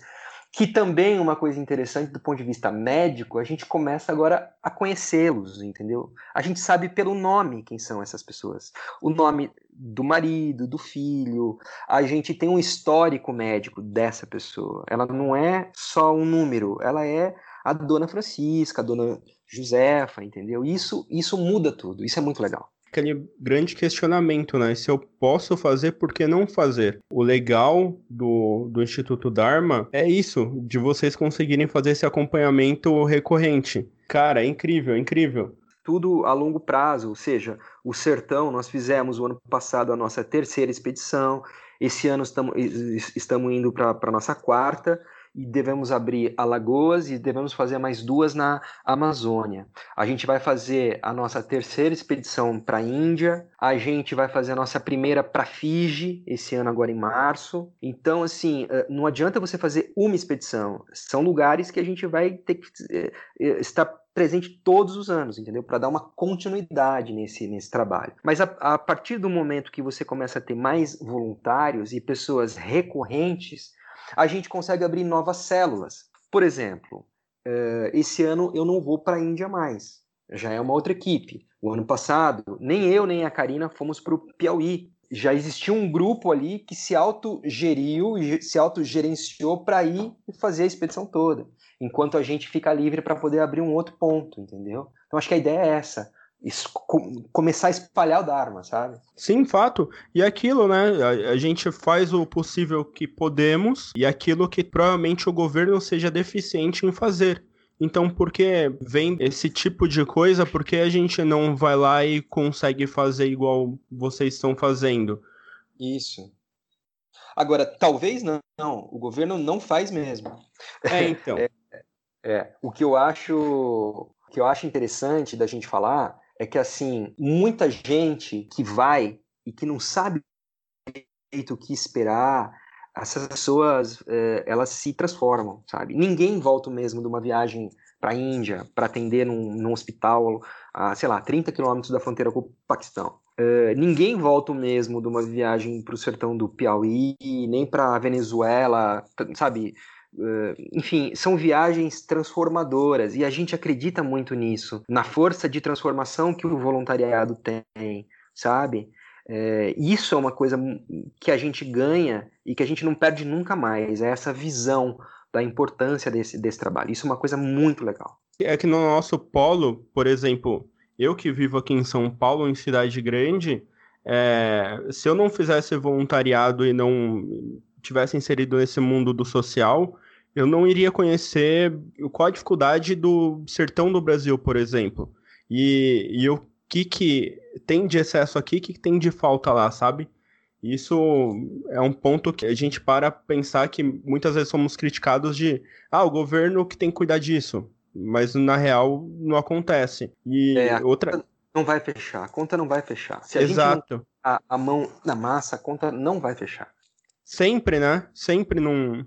que também é uma coisa interessante do ponto de vista médico, a gente começa agora a conhecê-los, entendeu? A gente sabe pelo nome quem são essas pessoas. O nome do marido, do filho, a gente tem um histórico médico dessa pessoa. Ela não é só um número, ela é a dona Francisca, a dona Josefa, entendeu? Isso, isso muda tudo, isso é muito legal aquele grande questionamento, né? Se eu posso fazer, por que não fazer? O legal do, do Instituto Dharma é isso, de vocês conseguirem fazer esse acompanhamento recorrente. Cara, é incrível, é incrível. Tudo a longo prazo, ou seja, o Sertão, nós fizemos o ano passado a nossa terceira expedição, esse ano estamos, estamos indo para a nossa quarta, e devemos abrir Alagoas e devemos fazer mais duas na Amazônia. A gente vai fazer a nossa terceira expedição para a Índia, a gente vai fazer a nossa primeira para Fiji esse ano agora em março. Então, assim, eh, não adianta você fazer uma expedição. São lugares que a gente vai ter que eh, eh, estar presente todos os anos, entendeu? Para dar uma continuidade nesse, nesse trabalho. Mas a, a, partir do momento que você começa a ter mais voluntários e pessoas recorrentes, a gente consegue abrir novas células. Por exemplo, eh, esse ano eu não vou para a Índia mais. Já é uma outra equipe. O ano passado, nem eu nem a Karina fomos para o Piauí. Já existia um grupo ali que se autogeriu e se autogerenciou para ir e fazer a expedição toda. Enquanto a gente fica livre para poder abrir um outro ponto, entendeu? Então acho que a ideia é essa começar a espalhar o Dharma, sabe? Sim, fato. E aquilo, né? A, a, gente faz o possível que podemos e aquilo que provavelmente o governo seja deficiente em fazer. Então, por que vem esse tipo de coisa? Por que a gente não vai lá e consegue fazer igual vocês estão fazendo? Isso. Agora, talvez não. não o governo não faz mesmo. É, então. é, é, o que eu acho, o que eu acho interessante da gente falar é que assim, muita gente que vai e que não sabe o que esperar, essas pessoas é, elas se transformam, sabe? Ninguém volta mesmo de uma viagem para a Índia para atender num, num, hospital a, sei lá, 30 quilômetros da fronteira com o Paquistão. Uh, ninguém volta mesmo de uma viagem para o sertão do Piauí, nem para a Venezuela, sabe? Uh, enfim, são viagens transformadoras e a gente acredita muito nisso, na força de transformação que o voluntariado tem, sabe? É, isso é uma coisa que a gente ganha e que a gente não perde nunca mais, é essa visão da importância desse, desse trabalho. Isso é uma coisa muito legal. É que no nosso polo, por exemplo, eu que vivo aqui em São Paulo, em cidade grande, é, se eu não fizesse voluntariado e não tivesse inserido nesse mundo do social, eu não iria conhecer qual a dificuldade do sertão do Brasil, por exemplo. E, e o que, que tem de excesso aqui, o que, que tem de falta lá, sabe? Isso é um ponto que a gente para pensar que muitas vezes somos criticados de ah, o governo que tem que cuidar disso. Mas na real não acontece. E é, outra. Não vai fechar, a conta não vai fechar. Se a Exato. gente a, a mão na massa, a conta não vai fechar. Sempre, né? Sempre não.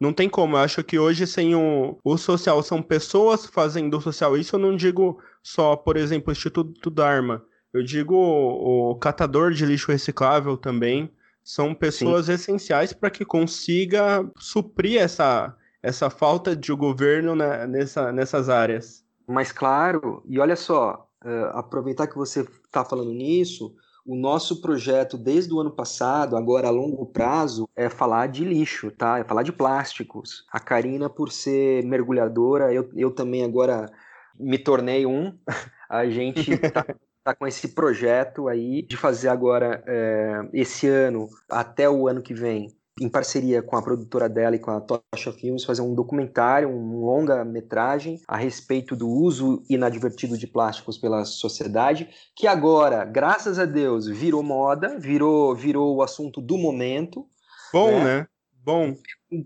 Não tem como. Eu acho que hoje, sem o, o social, são pessoas fazendo o social. Isso eu não digo só, por exemplo, o Instituto Dharma. Eu digo o, o catador de lixo reciclável também. São pessoas Sim. essenciais para que consiga suprir essa, essa falta de governo nessa, nessas áreas. Mas claro, e olha só, uh, aproveitar que você está falando nisso, o nosso projeto desde o ano passado, agora a longo prazo, é falar de lixo, tá? É falar de plásticos. A Karina, por ser mergulhadora, eu, eu também agora me tornei um. A gente tá, tá com esse projeto aí de fazer agora, é, esse ano, até o ano que vem, em parceria com a produtora dela e com a Tocha Filmes, fazer um documentário, um longa-metragem a respeito do uso inadvertido de plásticos pela sociedade, que agora, graças a Deus, virou moda, virou, virou o assunto do momento. Bom, né? né? Bom.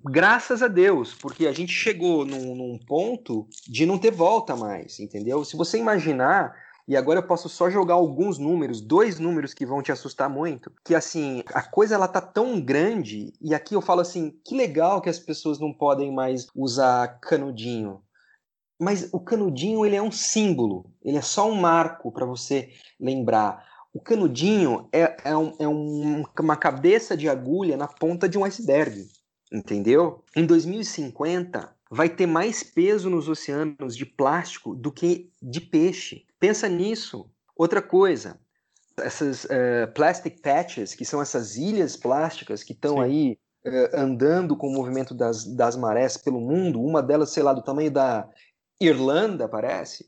Graças a Deus, porque a gente chegou num, num ponto de não ter volta mais, entendeu? Se você imaginar e agora eu posso só jogar alguns números, dois números que vão te assustar muito, que assim, a coisa ela tá tão grande, e aqui eu falo assim, que legal que as pessoas não podem mais usar canudinho. Mas o canudinho ele é um símbolo, ele é só um marco para você lembrar. O canudinho é, é, um, é um, uma cabeça de agulha na ponta de um iceberg, entendeu? Em 2050, vai ter mais peso nos oceanos de plástico do que de peixe. Pensa nisso. Outra coisa, essas uh, plastic patches, que são essas ilhas plásticas que estão aí uh, andando com o movimento das, das marés pelo mundo, uma delas, sei lá, do tamanho da Irlanda, parece.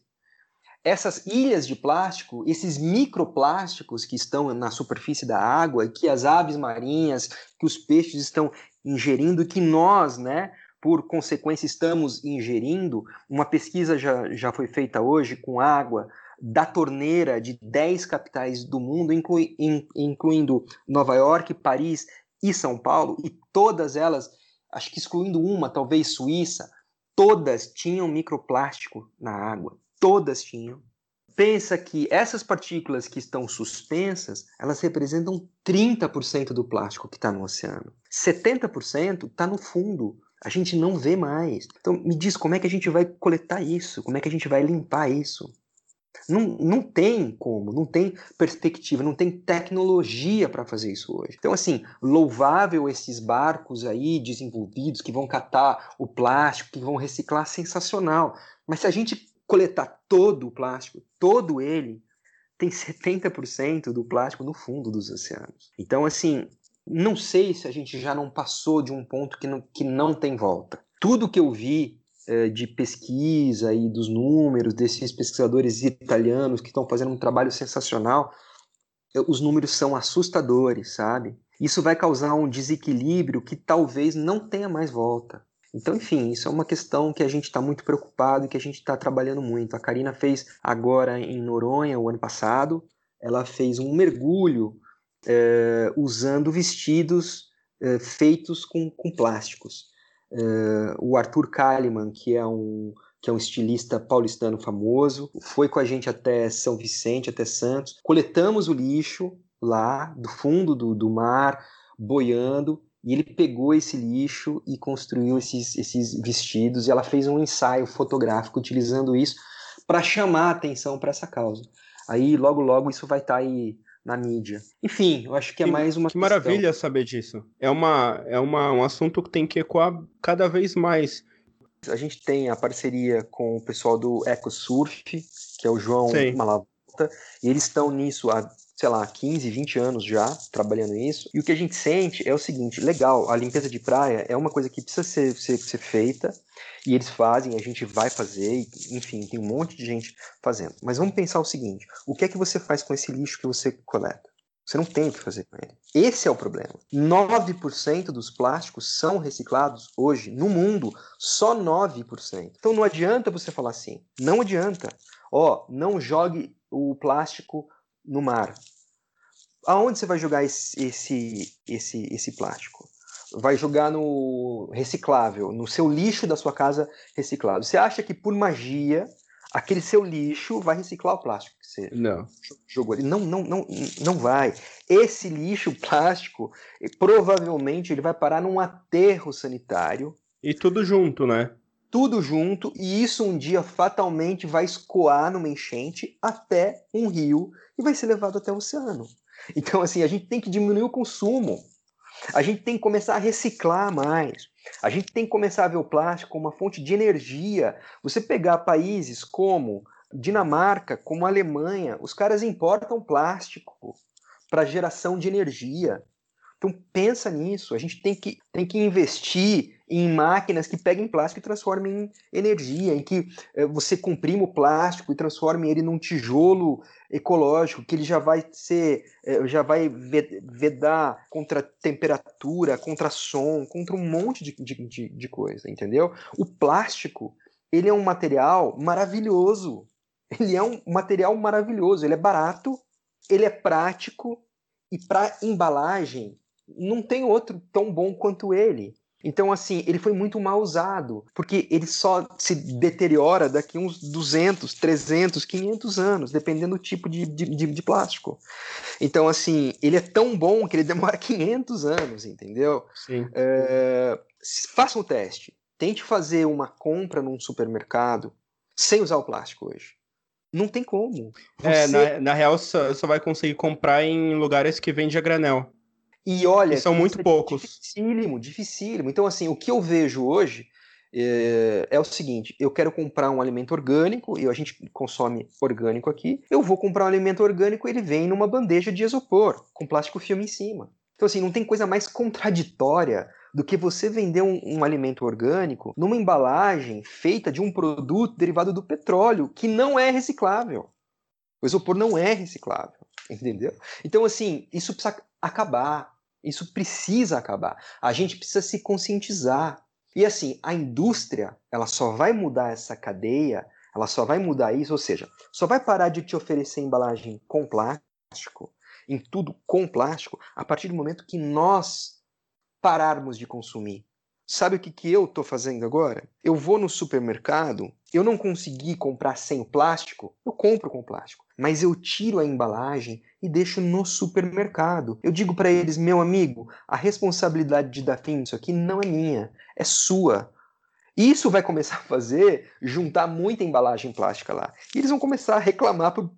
Essas ilhas de plástico, esses microplásticos que estão na superfície da água, que as aves marinhas, que os peixes estão ingerindo, que nós, né, por consequência, estamos ingerindo. Uma pesquisa já, já foi feita hoje com água da torneira de 10 capitais do mundo, inclui, in, incluindo Nova York, Paris e São Paulo, e todas elas, acho que excluindo uma, talvez Suíça, todas tinham microplástico na água. Todas tinham. Pensa que essas partículas que estão suspensas, elas representam 30% do plástico que está no oceano. 70% está no fundo a gente não vê mais. Então, me diz como é que a gente vai coletar isso? Como é que a gente vai limpar isso? Não, não tem como, não tem perspectiva, não tem tecnologia para fazer isso hoje. Então, assim, louvável esses barcos aí desenvolvidos que vão catar o plástico, que vão reciclar, sensacional. Mas se a gente coletar todo o plástico, todo ele, tem 70% do plástico no fundo dos oceanos. Então, assim, não sei se a gente já não passou de um ponto que não, que não tem volta. Tudo que eu vi é, de pesquisa e dos números desses pesquisadores italianos que estão fazendo um trabalho sensacional, eh, os números são assustadores, sabe? Isso vai causar um desequilíbrio que talvez não tenha mais volta. Então, enfim, isso é uma questão que a gente está muito preocupado e que a gente está trabalhando muito. A Karina fez agora em Noronha, o ano passado, ela fez um mergulho é, usando vestidos é, feitos com, com plásticos. É, o Arthur Kalimann, que é um que é um estilista paulistano famoso, foi com a gente até São Vicente, até Santos. Coletamos o lixo lá do fundo do, do mar, boiando, e ele pegou esse lixo e construiu esses, esses vestidos, e ela fez um ensaio fotográfico utilizando isso para chamar a atenção para essa causa. Aí, logo, logo, isso vai estar tá aí na mídia. Enfim, eu acho que é mais uma. Que questão. maravilha saber disso. É, uma, é uma, um assunto que tem que ecoar cada vez mais. A gente tem a parceria com o pessoal do EcoSurf, que é o João Sim. Malavolta, e eles estão nisso há sei lá, 15, 20 anos já trabalhando nisso. E o que a gente sente é o seguinte: legal, a limpeza de praia é uma coisa que precisa ser, ser, ser feita, e eles fazem, a gente vai fazer, enfim, tem um monte de gente fazendo. Mas vamos pensar o seguinte: o que é que você faz com esse lixo que você coleta? Você não tem o que fazer com ele. Esse é o problema. 9% dos plásticos são reciclados hoje no mundo, só 9%. Então não adianta você falar assim, não adianta. Ó, oh, não jogue o plástico no mar. Aonde você vai jogar esse, esse, esse, esse plástico? Vai jogar no reciclável, no seu lixo da sua casa reciclado. Você acha que por magia aquele seu lixo vai reciclar o plástico que você não. jogou ali? Não, não, não, não vai. Esse lixo plástico, provavelmente ele vai parar num aterro sanitário. E tudo junto, né? Tudo junto, e isso um dia fatalmente vai escoar numa enchente até um rio e vai ser levado até o oceano. Então, assim, a gente tem que diminuir o consumo. A gente tem que começar a reciclar mais. A gente tem que começar a ver o plástico como uma fonte de energia. Você pegar países como Dinamarca, como Alemanha, os caras importam plástico para geração de energia. Então pensa nisso. A gente tem que, tem que investir em máquinas que peguem plástico e transformem em energia, em que eh, você comprima o plástico e transforme ele num tijolo ecológico, que ele já vai ser, eh, já vai vedar contra temperatura, contra som, contra um monte de, de, de coisa, entendeu? O plástico, ele é um material maravilhoso. Ele é um material maravilhoso, ele é barato, ele é prático e para embalagem não tem outro tão bom quanto ele. Então, assim, ele foi muito mal usado, porque ele só se deteriora daqui uns 200, 300, 500 anos, dependendo do tipo de, de, de, plástico. Então, assim, ele é tão bom que ele demora 500 anos, entendeu? Sim. É, faça um teste. Tente fazer uma compra num supermercado sem usar o plástico hoje. Não tem como. Você... É, na, na real, só, só vai conseguir comprar em lugares que vende a granel. E olha. E são muito é poucos. Dificílimo, dificílimo. Então, assim, o que eu vejo hoje é, é, o seguinte: eu quero comprar um alimento orgânico, e a gente consome orgânico aqui. Eu vou comprar um alimento orgânico e ele vem numa bandeja de isopor, com plástico filme em cima. Então, assim, não tem coisa mais contraditória do que você vender um, um, alimento orgânico numa embalagem feita de um produto derivado do petróleo, que não é reciclável. O isopor não é reciclável, entendeu? Então, assim, isso precisa acabar. Isso precisa acabar. A gente precisa se conscientizar. E assim, a indústria, ela só vai mudar essa cadeia, ela só vai mudar isso, ou seja, só vai parar de te oferecer embalagem com plástico, em tudo com plástico, a partir do momento que nós pararmos de consumir. Sabe o que, que eu estou fazendo agora? Eu vou no supermercado, eu não consegui comprar sem o plástico, eu compro com plástico mas eu tiro a embalagem e deixo no supermercado. Eu digo para eles, meu amigo, a responsabilidade de dar fim nisso aqui não é minha, é sua. Isso vai começar a fazer juntar muita embalagem plástica lá. E eles vão começar a reclamar pro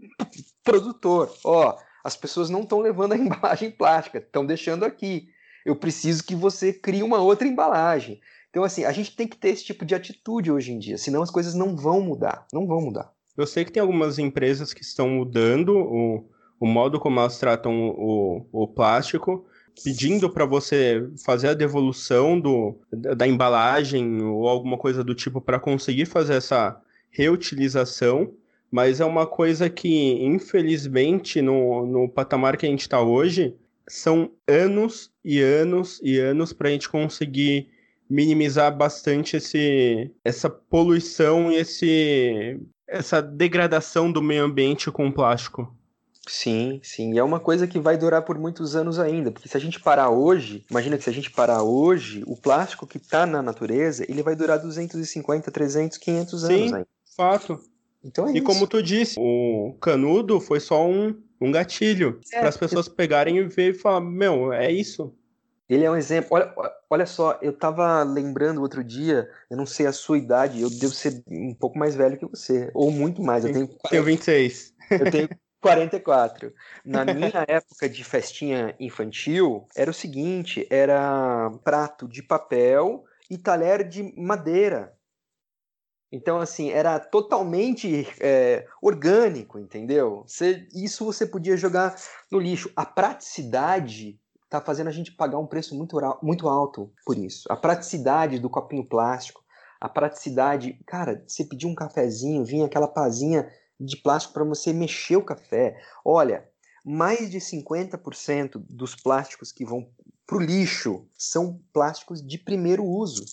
produtor, ó, as pessoas não estão levando a embalagem plástica, estão deixando aqui. Eu preciso que você crie uma outra embalagem. Então, assim, a gente tem que ter esse tipo de atitude hoje em dia, senão as coisas não vão mudar. Não vão mudar. Eu sei que tem algumas empresas que estão mudando o, o modo como elas tratam o, o plástico, pedindo para você fazer a devolução do, da embalagem ou alguma coisa do tipo para conseguir fazer essa reutilização, mas é uma coisa que, infelizmente, no, no patamar que a gente está hoje, são anos e anos e anos para a gente conseguir minimizar bastante esse, essa poluição e esse essa degradação do meio ambiente com o plástico? Sim, sim. E é uma coisa que vai durar por muitos anos ainda. Porque se a gente parar hoje, imagina que se a gente parar hoje, o plástico que está na natureza, ele vai durar 250, 300, 500 anos Sim, ainda. fato. Então é E isso. como tu disse, o canudo foi só um, um gatilho É, para as pessoas pegarem e ver e falar, meu, é isso. Ele é um exemplo. Olha, olha só, eu tava lembrando outro dia, eu não sei a sua idade, eu devo ser um pouco mais velho que você, ou muito mais. Eu tenho, Tenho 26. eu tenho 44. Na minha época de festinha infantil, era o seguinte: era prato de papel e talher de madeira. Então, assim, era totalmente é, orgânico, entendeu? Você- isso você podia jogar no lixo. A praticidade tá fazendo a gente pagar um preço muito, muito alto por isso. A praticidade do copinho plástico, a praticidade. Cara, você pedir um cafezinho, vinha aquela pazinha de plástico para você mexer o café. Olha, mais de 50% dos plásticos que vão pro lixo são plásticos de primeiro uso.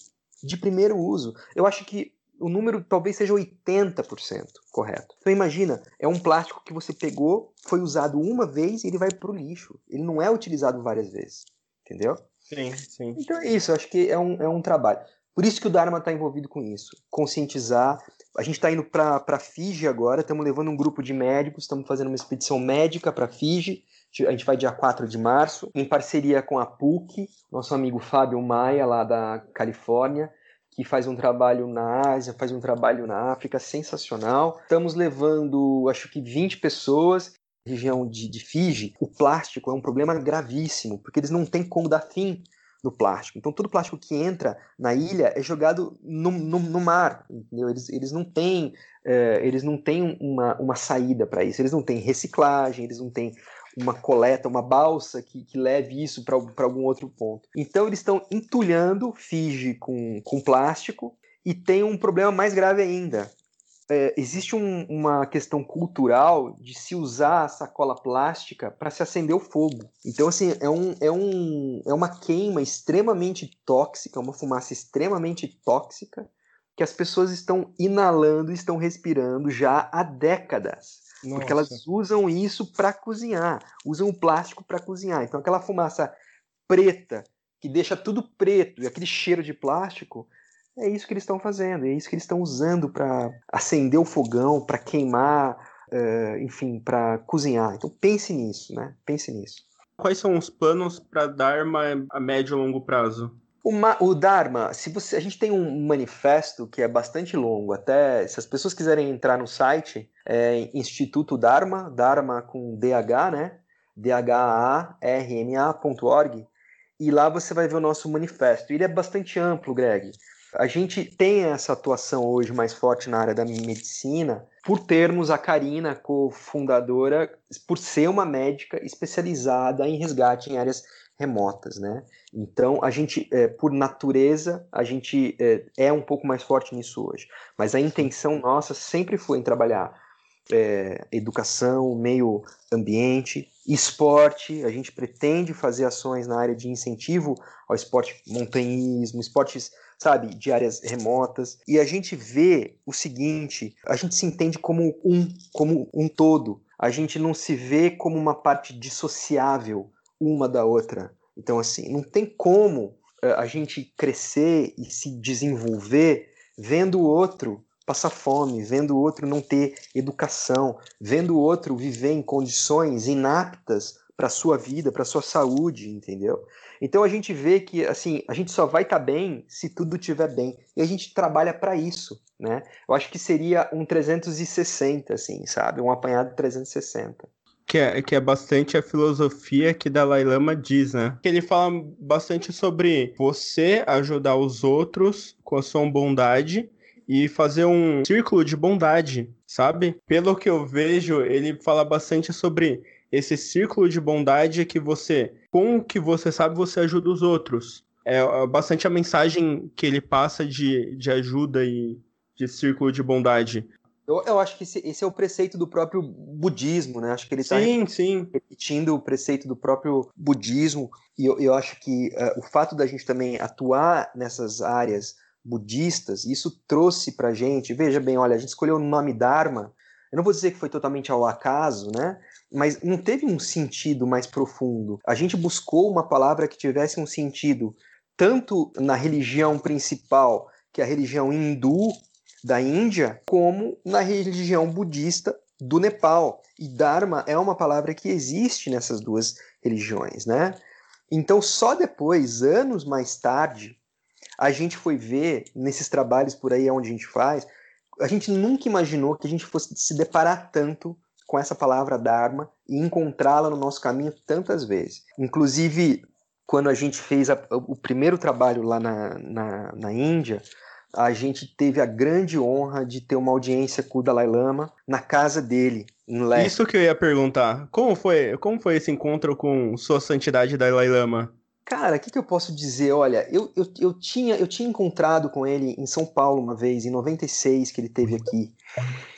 De primeiro uso. Eu acho que o número talvez seja 80% correto. Então imagina, é um plástico que você pegou, foi usado uma vez e ele vai pro lixo. Ele não é utilizado várias vezes. Entendeu? Sim, sim. Então é isso, acho que é um, é um trabalho. Por isso que o Dharma está envolvido com isso. Conscientizar. A gente está indo para Fiji agora, estamos levando um grupo de médicos, estamos fazendo uma expedição médica para Fiji. A gente vai dia 4 de março, em parceria com a PUC, nosso amigo Fábio Maia, lá da Califórnia, que faz um trabalho na Ásia, faz um trabalho na África sensacional. Estamos levando, acho que 20 pessoas região de, de Fiji, o plástico é um problema gravíssimo, porque eles não têm como dar fim no plástico. Então, todo plástico que entra na ilha é jogado no, no, no mar. Entendeu? Eles, eles não têm, é, eles não têm uma, uma saída para isso. Eles não têm reciclagem, eles não têm uma coleta, uma balsa que, que leve isso para algum outro ponto. Então, eles estão entulhando Fiji com, com plástico e tem um problema mais grave ainda. É, existe um, uma questão cultural de se usar a sacola plástica para se acender o fogo. Então, assim, é, um, é, um, é uma queima extremamente tóxica, uma fumaça extremamente tóxica, que as pessoas estão inalando, estão respirando já há décadas. Nossa. Porque elas usam isso para cozinhar, usam o plástico para cozinhar. Então, aquela fumaça preta, que deixa tudo preto, e aquele cheiro de plástico, é isso que eles estão fazendo, é isso que eles estão usando para acender o fogão, para queimar, uh, enfim, para cozinhar. Então pense nisso, né? Pense nisso. Quais são os planos para Dharma a médio e longo prazo? O, Dharma, se você, a gente tem um manifesto que é bastante longo, até se as pessoas quiserem entrar no site, é Instituto Dharma, Dharma com DH, né? D-H-A-R-M-A.org, e lá você vai ver o nosso manifesto. Ele é bastante amplo, Greg. A gente tem essa atuação hoje mais forte na área da medicina por termos a Karina, cofundadora, por ser uma médica especializada em resgate em áreas remotas, né? Então, a gente, é, por natureza, a gente é, é, um pouco mais forte nisso hoje. Mas a intenção nossa sempre foi em trabalhar é, educação, meio ambiente, esporte. A gente pretende fazer ações na área de incentivo ao esporte montanhismo, esportes sabe, de áreas remotas. E a gente vê o seguinte: a gente se entende como um, como um todo. A gente não se vê como uma parte dissociável uma da outra. Então, assim, não tem como a gente crescer e se desenvolver vendo o outro passar fome, vendo o outro não ter educação, vendo o outro viver em condições inaptas para sua vida, para sua saúde, entendeu? Então a gente vê que assim a gente só vai estar tá bem se tudo estiver bem e a gente trabalha para isso, né? Eu acho que seria um 360, assim, sabe, um apanhado 360. Que é, que é bastante a filosofia que Dalai Lama diz, né? Que ele fala bastante sobre você ajudar os outros com a sua bondade e fazer um círculo de bondade, sabe? Pelo que eu vejo, ele fala bastante sobre esse círculo de bondade que você, com o que você sabe, você ajuda os outros. É bastante a mensagem que ele passa de, de ajuda e de círculo de bondade. Eu, eu acho que esse, esse, é o preceito do próprio budismo, né? Acho que ele está repetindo o preceito do próprio budismo. E eu, eu acho que uh, o fato da gente também atuar nessas áreas budistas, isso trouxe pra gente, veja bem, olha, a gente escolheu o nome Dharma, eu não vou dizer que foi totalmente ao acaso, né? mas não teve um sentido mais profundo. A gente buscou uma palavra que tivesse um sentido tanto na religião principal, que é a religião hindu da Índia, como na religião budista do Nepal. E Dharma é uma palavra que existe nessas duas religiões, né? Então, só depois, anos mais tarde, a gente foi ver nesses trabalhos por aí onde a gente faz, a gente nunca imaginou que a gente fosse se deparar tanto com essa palavra Dharma e encontrá-la no nosso caminho tantas vezes. Inclusive, quando a gente fez a, o primeiro trabalho lá na, na, na Índia, a gente teve a grande honra de ter uma audiência com o Dalai Lama na casa dele, em Lé. Isso que eu ia perguntar. Como foi, como foi esse encontro com Sua Santidade Dalai Lama? Cara, o que, que, eu posso dizer? Olha, eu, eu, eu, tinha, eu tinha encontrado com ele em São Paulo uma vez, em 96, que ele teve aqui.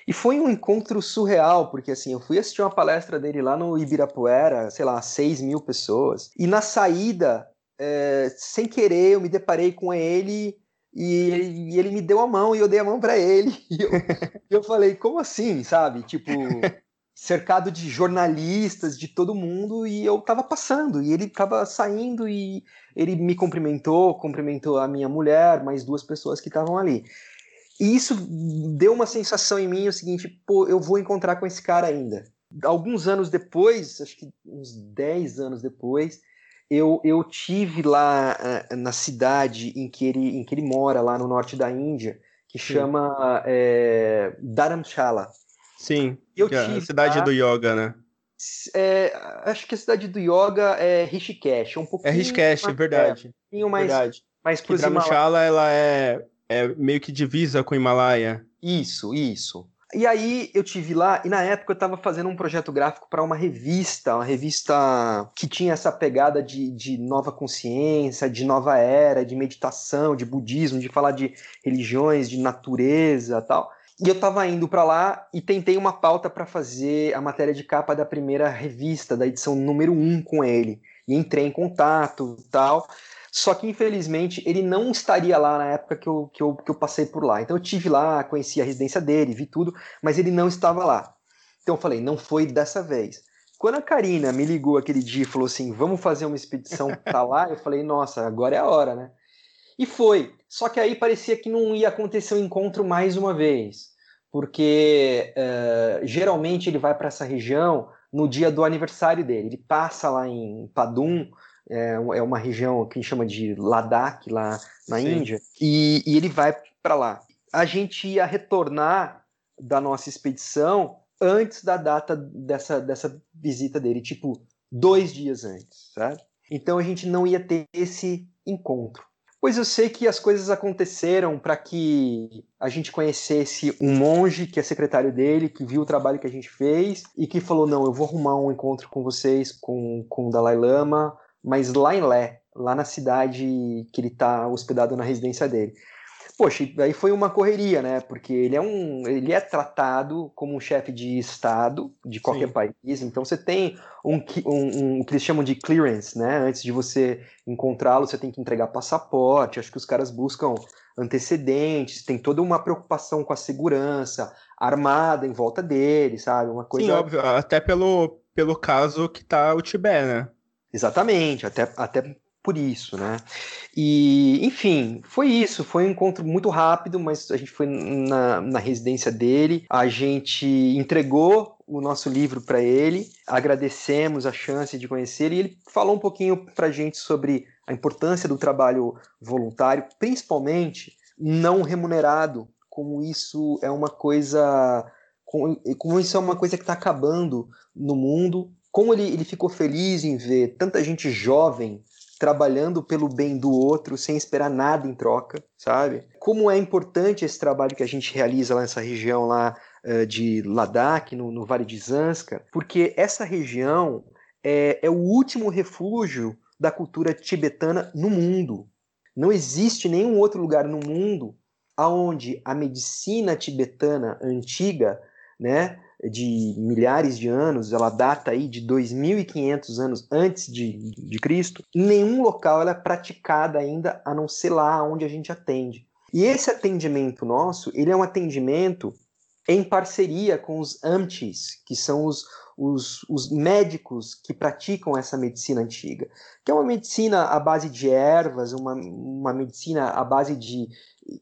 E foi um encontro surreal, porque assim, eu fui assistir uma palestra dele lá no Ibirapuera, sei lá, 6 mil pessoas. E na saída, é, sem querer, eu me deparei com ele e ele, e ele me deu a mão e eu dei a mão para ele. E eu, eu falei, como assim, sabe? Tipo, cercado de jornalistas de todo mundo e eu tava passando e ele tava saindo e ele me cumprimentou, cumprimentou a minha mulher, mais duas pessoas que estavam ali. E isso deu uma sensação em mim o seguinte, pô, eu vou encontrar com esse cara ainda. Alguns anos depois, acho que uns 10 anos depois, eu, eu tive lá uh, na cidade em que, ele, em que ele mora, lá no norte da Índia, que Sim. chama é, Dharamshala. Sim, eu é tive a cidade lá, do yoga, né? É, acho que a cidade do yoga é Rishikesh, é um pouquinho... É Rishikesh, mais, verdade. É, um pouquinho mais, verdade. mais pro Dharamshala, ela é, é meio que divisa com o Himalaia. Isso, isso. E aí eu tive lá, e na época eu estava fazendo um projeto gráfico para uma revista, uma revista que tinha essa pegada de, de nova consciência, de nova era, de meditação, de budismo, de falar de religiões, de natureza tal. E eu estava indo para lá e tentei uma pauta para fazer a matéria de capa da primeira revista, da edição número 1 um com ele. E entrei em contato tal. Só que, infelizmente, ele não estaria lá na época que eu, que eu, que eu passei por lá. Então, eu tive lá, conheci a residência dele, vi tudo, mas ele não estava lá. Então, eu falei, não foi dessa vez. Quando a Karina me ligou aquele dia e falou assim: vamos fazer uma expedição para lá, eu falei, nossa, agora é a hora, né? E foi. Só que aí parecia que não ia acontecer o um encontro mais uma vez, porque uh, geralmente ele vai para essa região no dia do aniversário dele. Ele passa lá em Padum é, é uma região que a gente chama de Ladakh, lá na Sim. Índia, e, e ele vai para lá. A gente ia retornar da nossa expedição antes da data dessa, dessa visita dele, tipo dois dias antes, certo? Então a gente não ia ter esse encontro. Pois eu sei que as coisas aconteceram para que a gente conhecesse um monge que é secretário dele, que viu o trabalho que a gente fez e que falou: não, eu vou arrumar um encontro com vocês, com, com o Dalai Lama, mas lá em Lé, lá na cidade que ele está hospedado na residência dele. Poxa, aí foi uma correria, né? Porque ele é um, ele é tratado como um chefe de estado de qualquer Sim. país. Então você tem um, um, um, que eles chamam de clearance, né? Antes de você encontrá-lo, você tem que entregar passaporte. Acho que os caras buscam antecedentes. Tem toda uma preocupação com a segurança armada em volta dele, sabe? Uma coisa. Sim, óbvio. Até pelo pelo caso que tá o Tibete, né? Exatamente, até, até por isso, né? E, enfim, foi isso. Foi um encontro muito rápido, mas a gente foi na, na residência dele, a gente entregou o nosso livro para ele, agradecemos a chance de conhecer e ele falou um pouquinho para a gente sobre a importância do trabalho voluntário, principalmente não remunerado, como isso é uma coisa como isso é uma coisa que está acabando no mundo como ele, ele ficou feliz em ver tanta gente jovem trabalhando pelo bem do outro sem esperar nada em troca, sabe? Como é importante esse trabalho que a gente realiza lá nessa região lá uh, de Ladakh, no, no, Vale de Zanskar, porque essa região é, é o último refúgio da cultura tibetana no mundo. Não existe nenhum outro lugar no mundo aonde a medicina tibetana antiga, né, de milhares de anos, ela data aí de 2.500 anos antes de, de Cristo, em nenhum local ela é praticada ainda, a não ser lá onde a gente atende. E esse atendimento nosso, ele é um atendimento em parceria com os AMTIs, que são os, os, os médicos que praticam essa medicina antiga, que é uma medicina à base de ervas, uma, uma medicina à base de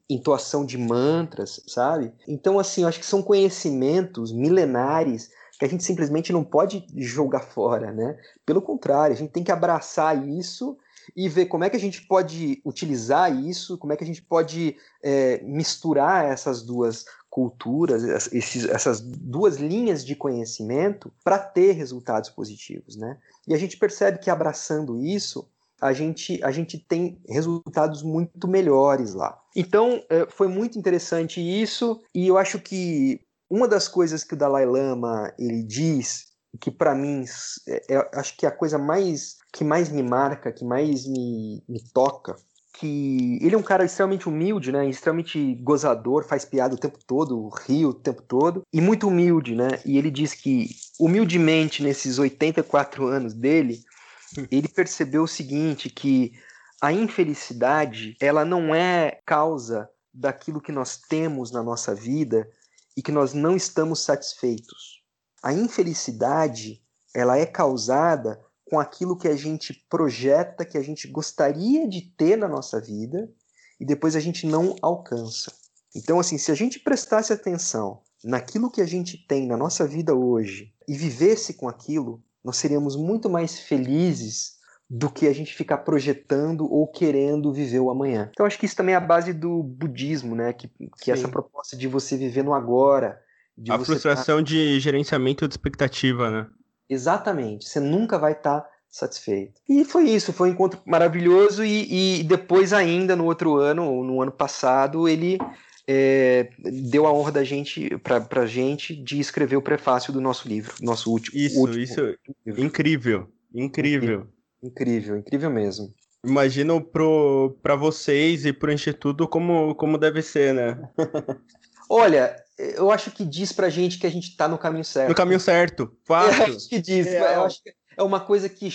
entoação de mantras, sabe? Então, assim, eu acho que são conhecimentos milenares que a gente simplesmente não pode jogar fora, né? Pelo contrário, a gente tem que abraçar isso e ver como é que a gente pode utilizar isso, como é que a gente pode é, misturar essas duas culturas, esses, essas duas linhas de conhecimento para ter resultados positivos, né? E a gente percebe que abraçando isso, a gente, a gente tem resultados muito melhores lá. Então, é, foi muito interessante isso, e eu acho que uma das coisas que o Dalai Lama ele diz, que para mim é, é, acho que é a coisa mais que mais me marca, que mais me, me toca, que ele é um cara extremamente humilde, né? Extremamente gozador, faz piada o tempo todo, ri o tempo todo, e muito humilde, né? E ele diz que, humildemente, nesses 84 anos dele, ele percebeu o seguinte, que a infelicidade, ela não é causa daquilo que nós temos na nossa vida e que nós não estamos satisfeitos. A infelicidade, ela é causada com aquilo que a gente projeta, que a gente gostaria de ter na nossa vida e depois a gente não alcança. Então, assim, se a gente prestasse atenção naquilo que a gente tem na nossa vida hoje e vivesse com aquilo, nós seríamos muito mais felizes do que a gente ficar projetando ou querendo viver o amanhã. Então, acho que isso também é a base do budismo, né? Que, que é essa proposta de você viver no agora. a frustração tá... de gerenciamento de expectativa, né? Exatamente. Você nunca vai estar tá satisfeito. E foi isso, foi um encontro maravilhoso. E, e depois, ainda no outro ano, no ano passado, ele é, deu a honra da gente para a gente de escrever o prefácio do nosso livro, nosso último. Isso, último isso, livro. incrível, incrível, incrível, incrível mesmo. Imagino para vocês e para o instituto como como deve ser, né? Olha, eu acho que diz pra gente que a gente tá no caminho certo. No caminho certo, fato. Eu acho que diz, é, eu acho que é uma coisa que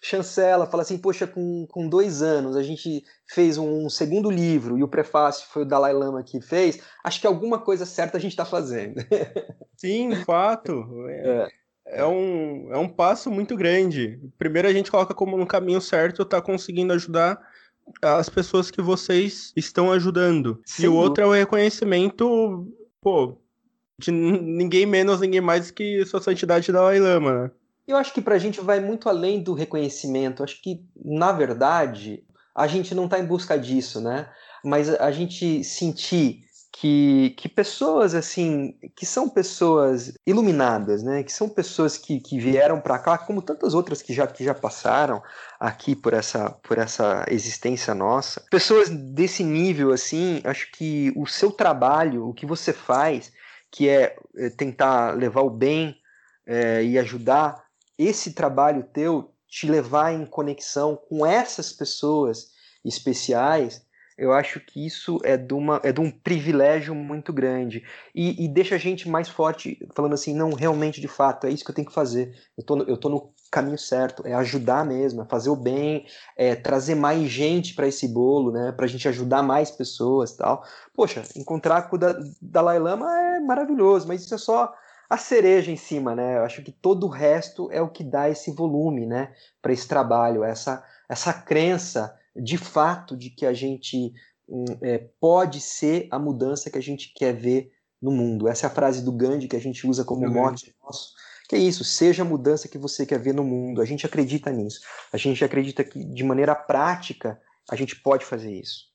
chancela, fala assim, poxa, com, com dois anos a gente fez um segundo livro e o prefácio foi o Dalai Lama que fez, acho que alguma coisa certa a gente está fazendo. Sim, fato. É, é. é, um, é um passo muito grande. Primeiro a gente coloca como no caminho certo, tá conseguindo ajudar as pessoas que vocês estão ajudando. Sim. E o outro é o reconhecimento pô, de ninguém menos, ninguém mais que sua santidade Dalai Lama, né? Eu acho que para a gente vai muito além do reconhecimento. Acho que, na verdade, a gente não está em busca disso, né? Mas a gente sentir que, que pessoas assim, que são pessoas iluminadas, né? Que são pessoas que, que vieram para cá, como tantas outras que já, que já passaram aqui por essa, por essa existência nossa. Pessoas desse nível, assim, acho que o seu trabalho, o que você faz, que é, é tentar levar o bem é, e ajudar, esse trabalho teu te levar em conexão com essas pessoas especiais eu acho que isso é de, uma, é de um privilégio muito grande. E, e, deixa a gente mais forte, falando assim, não, realmente, de fato, é isso que eu tenho que fazer. Eu tô, eu tô no caminho certo, é ajudar mesmo, é fazer o bem, é trazer mais gente para esse bolo, né? Pra gente ajudar mais pessoas tal. Poxa, encontrar com o da, Dalai Lama é maravilhoso, mas isso é só a cereja em cima, né? Eu acho que todo o resto é o que dá esse volume, né, para esse trabalho, essa essa crença de fato de que a gente hum, é, pode ser a mudança que a gente quer ver no mundo. Essa é a frase do Gandhi que a gente usa como mote nosso. Que é isso, seja a mudança que você quer ver no mundo. A gente acredita nisso. A gente acredita que de maneira prática a gente pode fazer isso.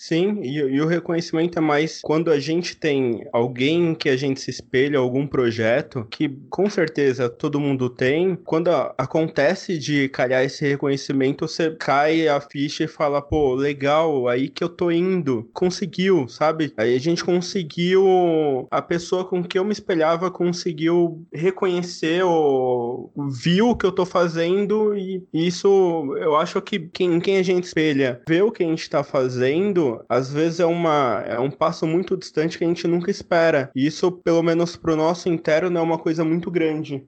Sim, e, e, o reconhecimento é mais quando a gente tem alguém que a gente se espelha, algum projeto, que com certeza todo mundo tem. Quando a, acontece de calhar esse reconhecimento, você cai a ficha e fala, pô, legal, aí que eu tô indo. Conseguiu, sabe? Aí a gente conseguiu. A pessoa com que eu me espelhava conseguiu reconhecer ou viu o que eu tô fazendo, e isso eu acho que quem, quem a gente espelha vê o que a gente tá fazendo às vezes é, uma, é um passo muito distante que a gente nunca espera. E isso, pelo menos pro nosso interno, é uma coisa muito grande.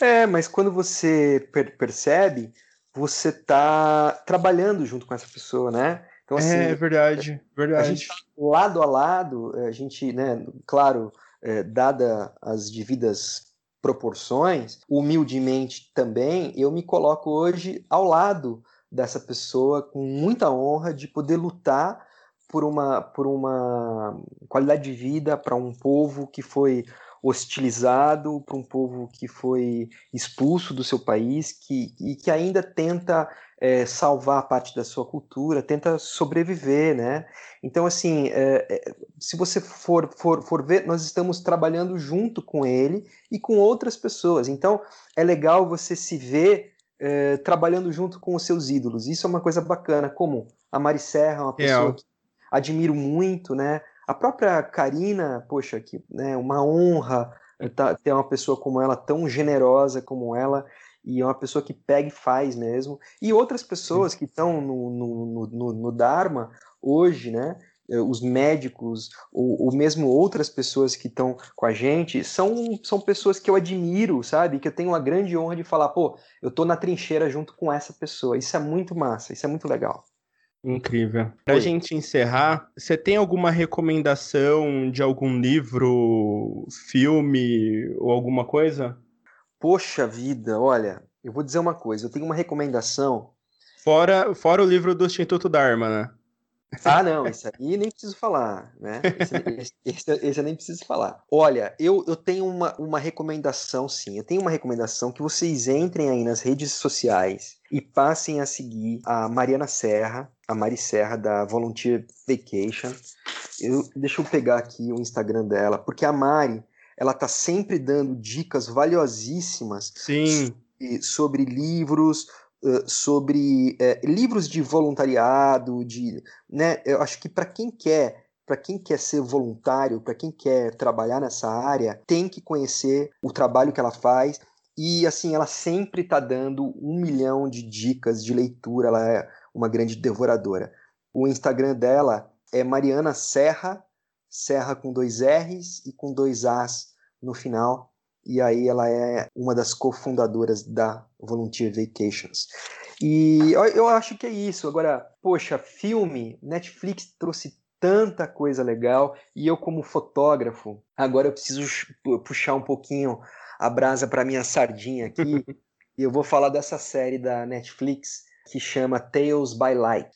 É, mas quando você per percebe, você tá trabalhando junto com essa pessoa, né? Então, assim, é verdade, verdade. A gente tá lado a lado, a gente, né, claro, é, dada as devidas proporções, humildemente também, eu me coloco hoje ao lado dessa pessoa com muita honra de poder lutar por uma, por uma qualidade de vida para um povo que foi hostilizado, para um povo que foi expulso do seu país que, e que ainda tenta é, salvar parte da sua cultura, tenta sobreviver, né? Então, assim, é, é, se você for, for, for ver, nós estamos trabalhando junto com ele e com outras pessoas. Então, é legal você se ver é, trabalhando junto com os seus ídolos. Isso é uma coisa bacana, como a Mari Serra, uma pessoa que admiro muito, né? A própria Karina, poxa, que né, uma honra tá, ter uma pessoa como ela, tão generosa como ela, e é uma pessoa que pega e faz mesmo. E outras pessoas que estão no, no, no, no Dharma hoje, né? Eh, os médicos, ou, ou mesmo outras pessoas que estão com a gente, são, são pessoas que eu admiro, sabe? Que eu tenho uma grande honra de falar, pô, eu tô na trincheira junto com essa pessoa. Isso é muito massa, isso é muito legal. Incrível. Pra Oi. gente encerrar, você tem alguma recomendação de algum livro, filme ou alguma coisa? Poxa vida, olha, eu vou dizer uma coisa, eu tenho uma recomendação. Fora, fora o livro do Instituto Dharma, né? Ah, não, isso aí nem preciso falar, né? Esse, esse, esse, eu nem preciso falar. Olha, eu, eu tenho uma, uma recomendação, sim. Eu tenho uma recomendação que vocês entrem aí nas redes sociais e passem a seguir a Mariana Serra, a Mari Serra da Volunteer Vacation. Eu, deixa eu pegar aqui o Instagram dela, porque a Mari, ela tá sempre dando dicas valiosíssimas Sim. sobre, sobre livros, sobre livros de voluntariado, de, né, eu acho que para quem quer para quem quer ser voluntário, para quem quer trabalhar nessa área, tem que conhecer o trabalho que ela faz. E assim, ela sempre está dando um milhão de dicas de leitura, ela é uma grande devoradora. O Instagram dela é Mariana Serra, Serra com dois R's e com dois A's no final e aí ela é uma das cofundadoras da Volunteer Vacations. E eu acho que é isso. Agora, poxa, filme, Netflix trouxe tanta coisa legal e eu como fotógrafo, agora eu preciso puxar um pouquinho a brasa para minha sardinha aqui e eu vou falar dessa série da Netflix que chama Tales by Light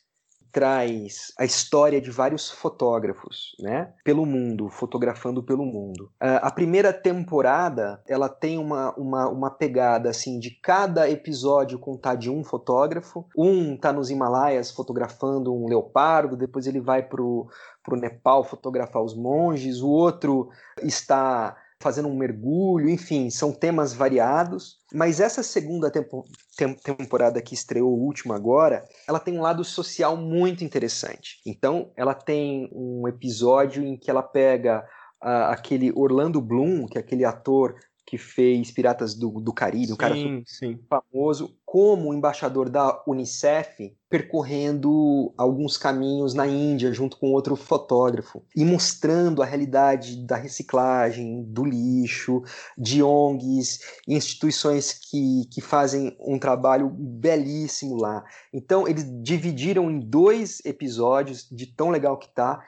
traz a história de vários fotógrafos, né, pelo mundo, fotografando pelo mundo. Uh, a primeira temporada, ela tem uma, uma, uma pegada, assim, de cada episódio contar de um fotógrafo. Um tá nos Himalaias fotografando um leopardo, depois ele vai pro, pro Nepal fotografar os monges, o outro está fazendo um mergulho, enfim, são temas variados. Mas essa segunda tempo, tem, temporada que estreou, o último agora, ela tem um lado social muito interessante. Então, ela tem um episódio em que ela pega uh, aquele Orlando Bloom, que é aquele ator que fez Piratas do, do Caribe, um cara sim. famoso, como embaixador da Unicef, percorrendo alguns caminhos na Índia junto com outro fotógrafo e mostrando a realidade da reciclagem, do lixo, de ONGs, instituições que, que fazem um trabalho belíssimo lá. Então, eles dividiram em dois episódios, de tão legal que tá.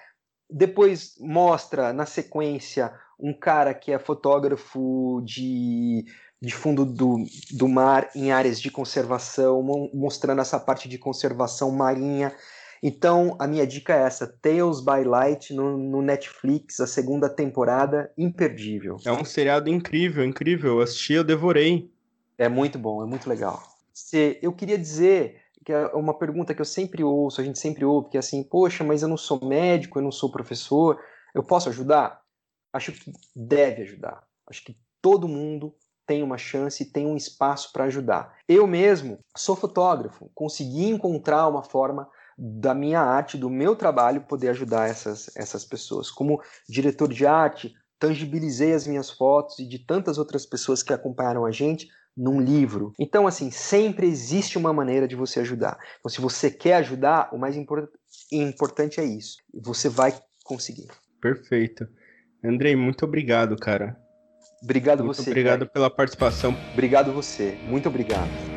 Depois mostra na sequência um cara que é fotógrafo de, de fundo do, do mar em áreas de conservação, mostrando essa parte de conservação marinha. Então, a minha dica é essa: Tales by Light no, no, Netflix, a segunda temporada, imperdível. É um seriado incrível, incrível. Eu assisti, eu devorei. É muito bom, é muito legal. Se, eu queria dizer que é uma pergunta que eu sempre ouço, a gente sempre ouve, que é assim: poxa, mas eu não sou médico, eu não sou professor, eu posso ajudar? acho que deve ajudar. Acho que todo mundo tem uma chance, tem um espaço para ajudar. Eu mesmo sou fotógrafo, consegui encontrar uma forma da minha arte, do meu trabalho, poder ajudar essas, essas pessoas. Como diretor de arte, tangibilizei as minhas fotos e de tantas outras pessoas que acompanharam a gente num livro. Então, assim, sempre existe uma maneira de você ajudar. Então, se você quer ajudar, o mais import importante é isso. Você vai conseguir. Perfeito. Andrei, muito obrigado, cara. Obrigado muito você. Obrigado pela participação. Obrigado você. Muito obrigado.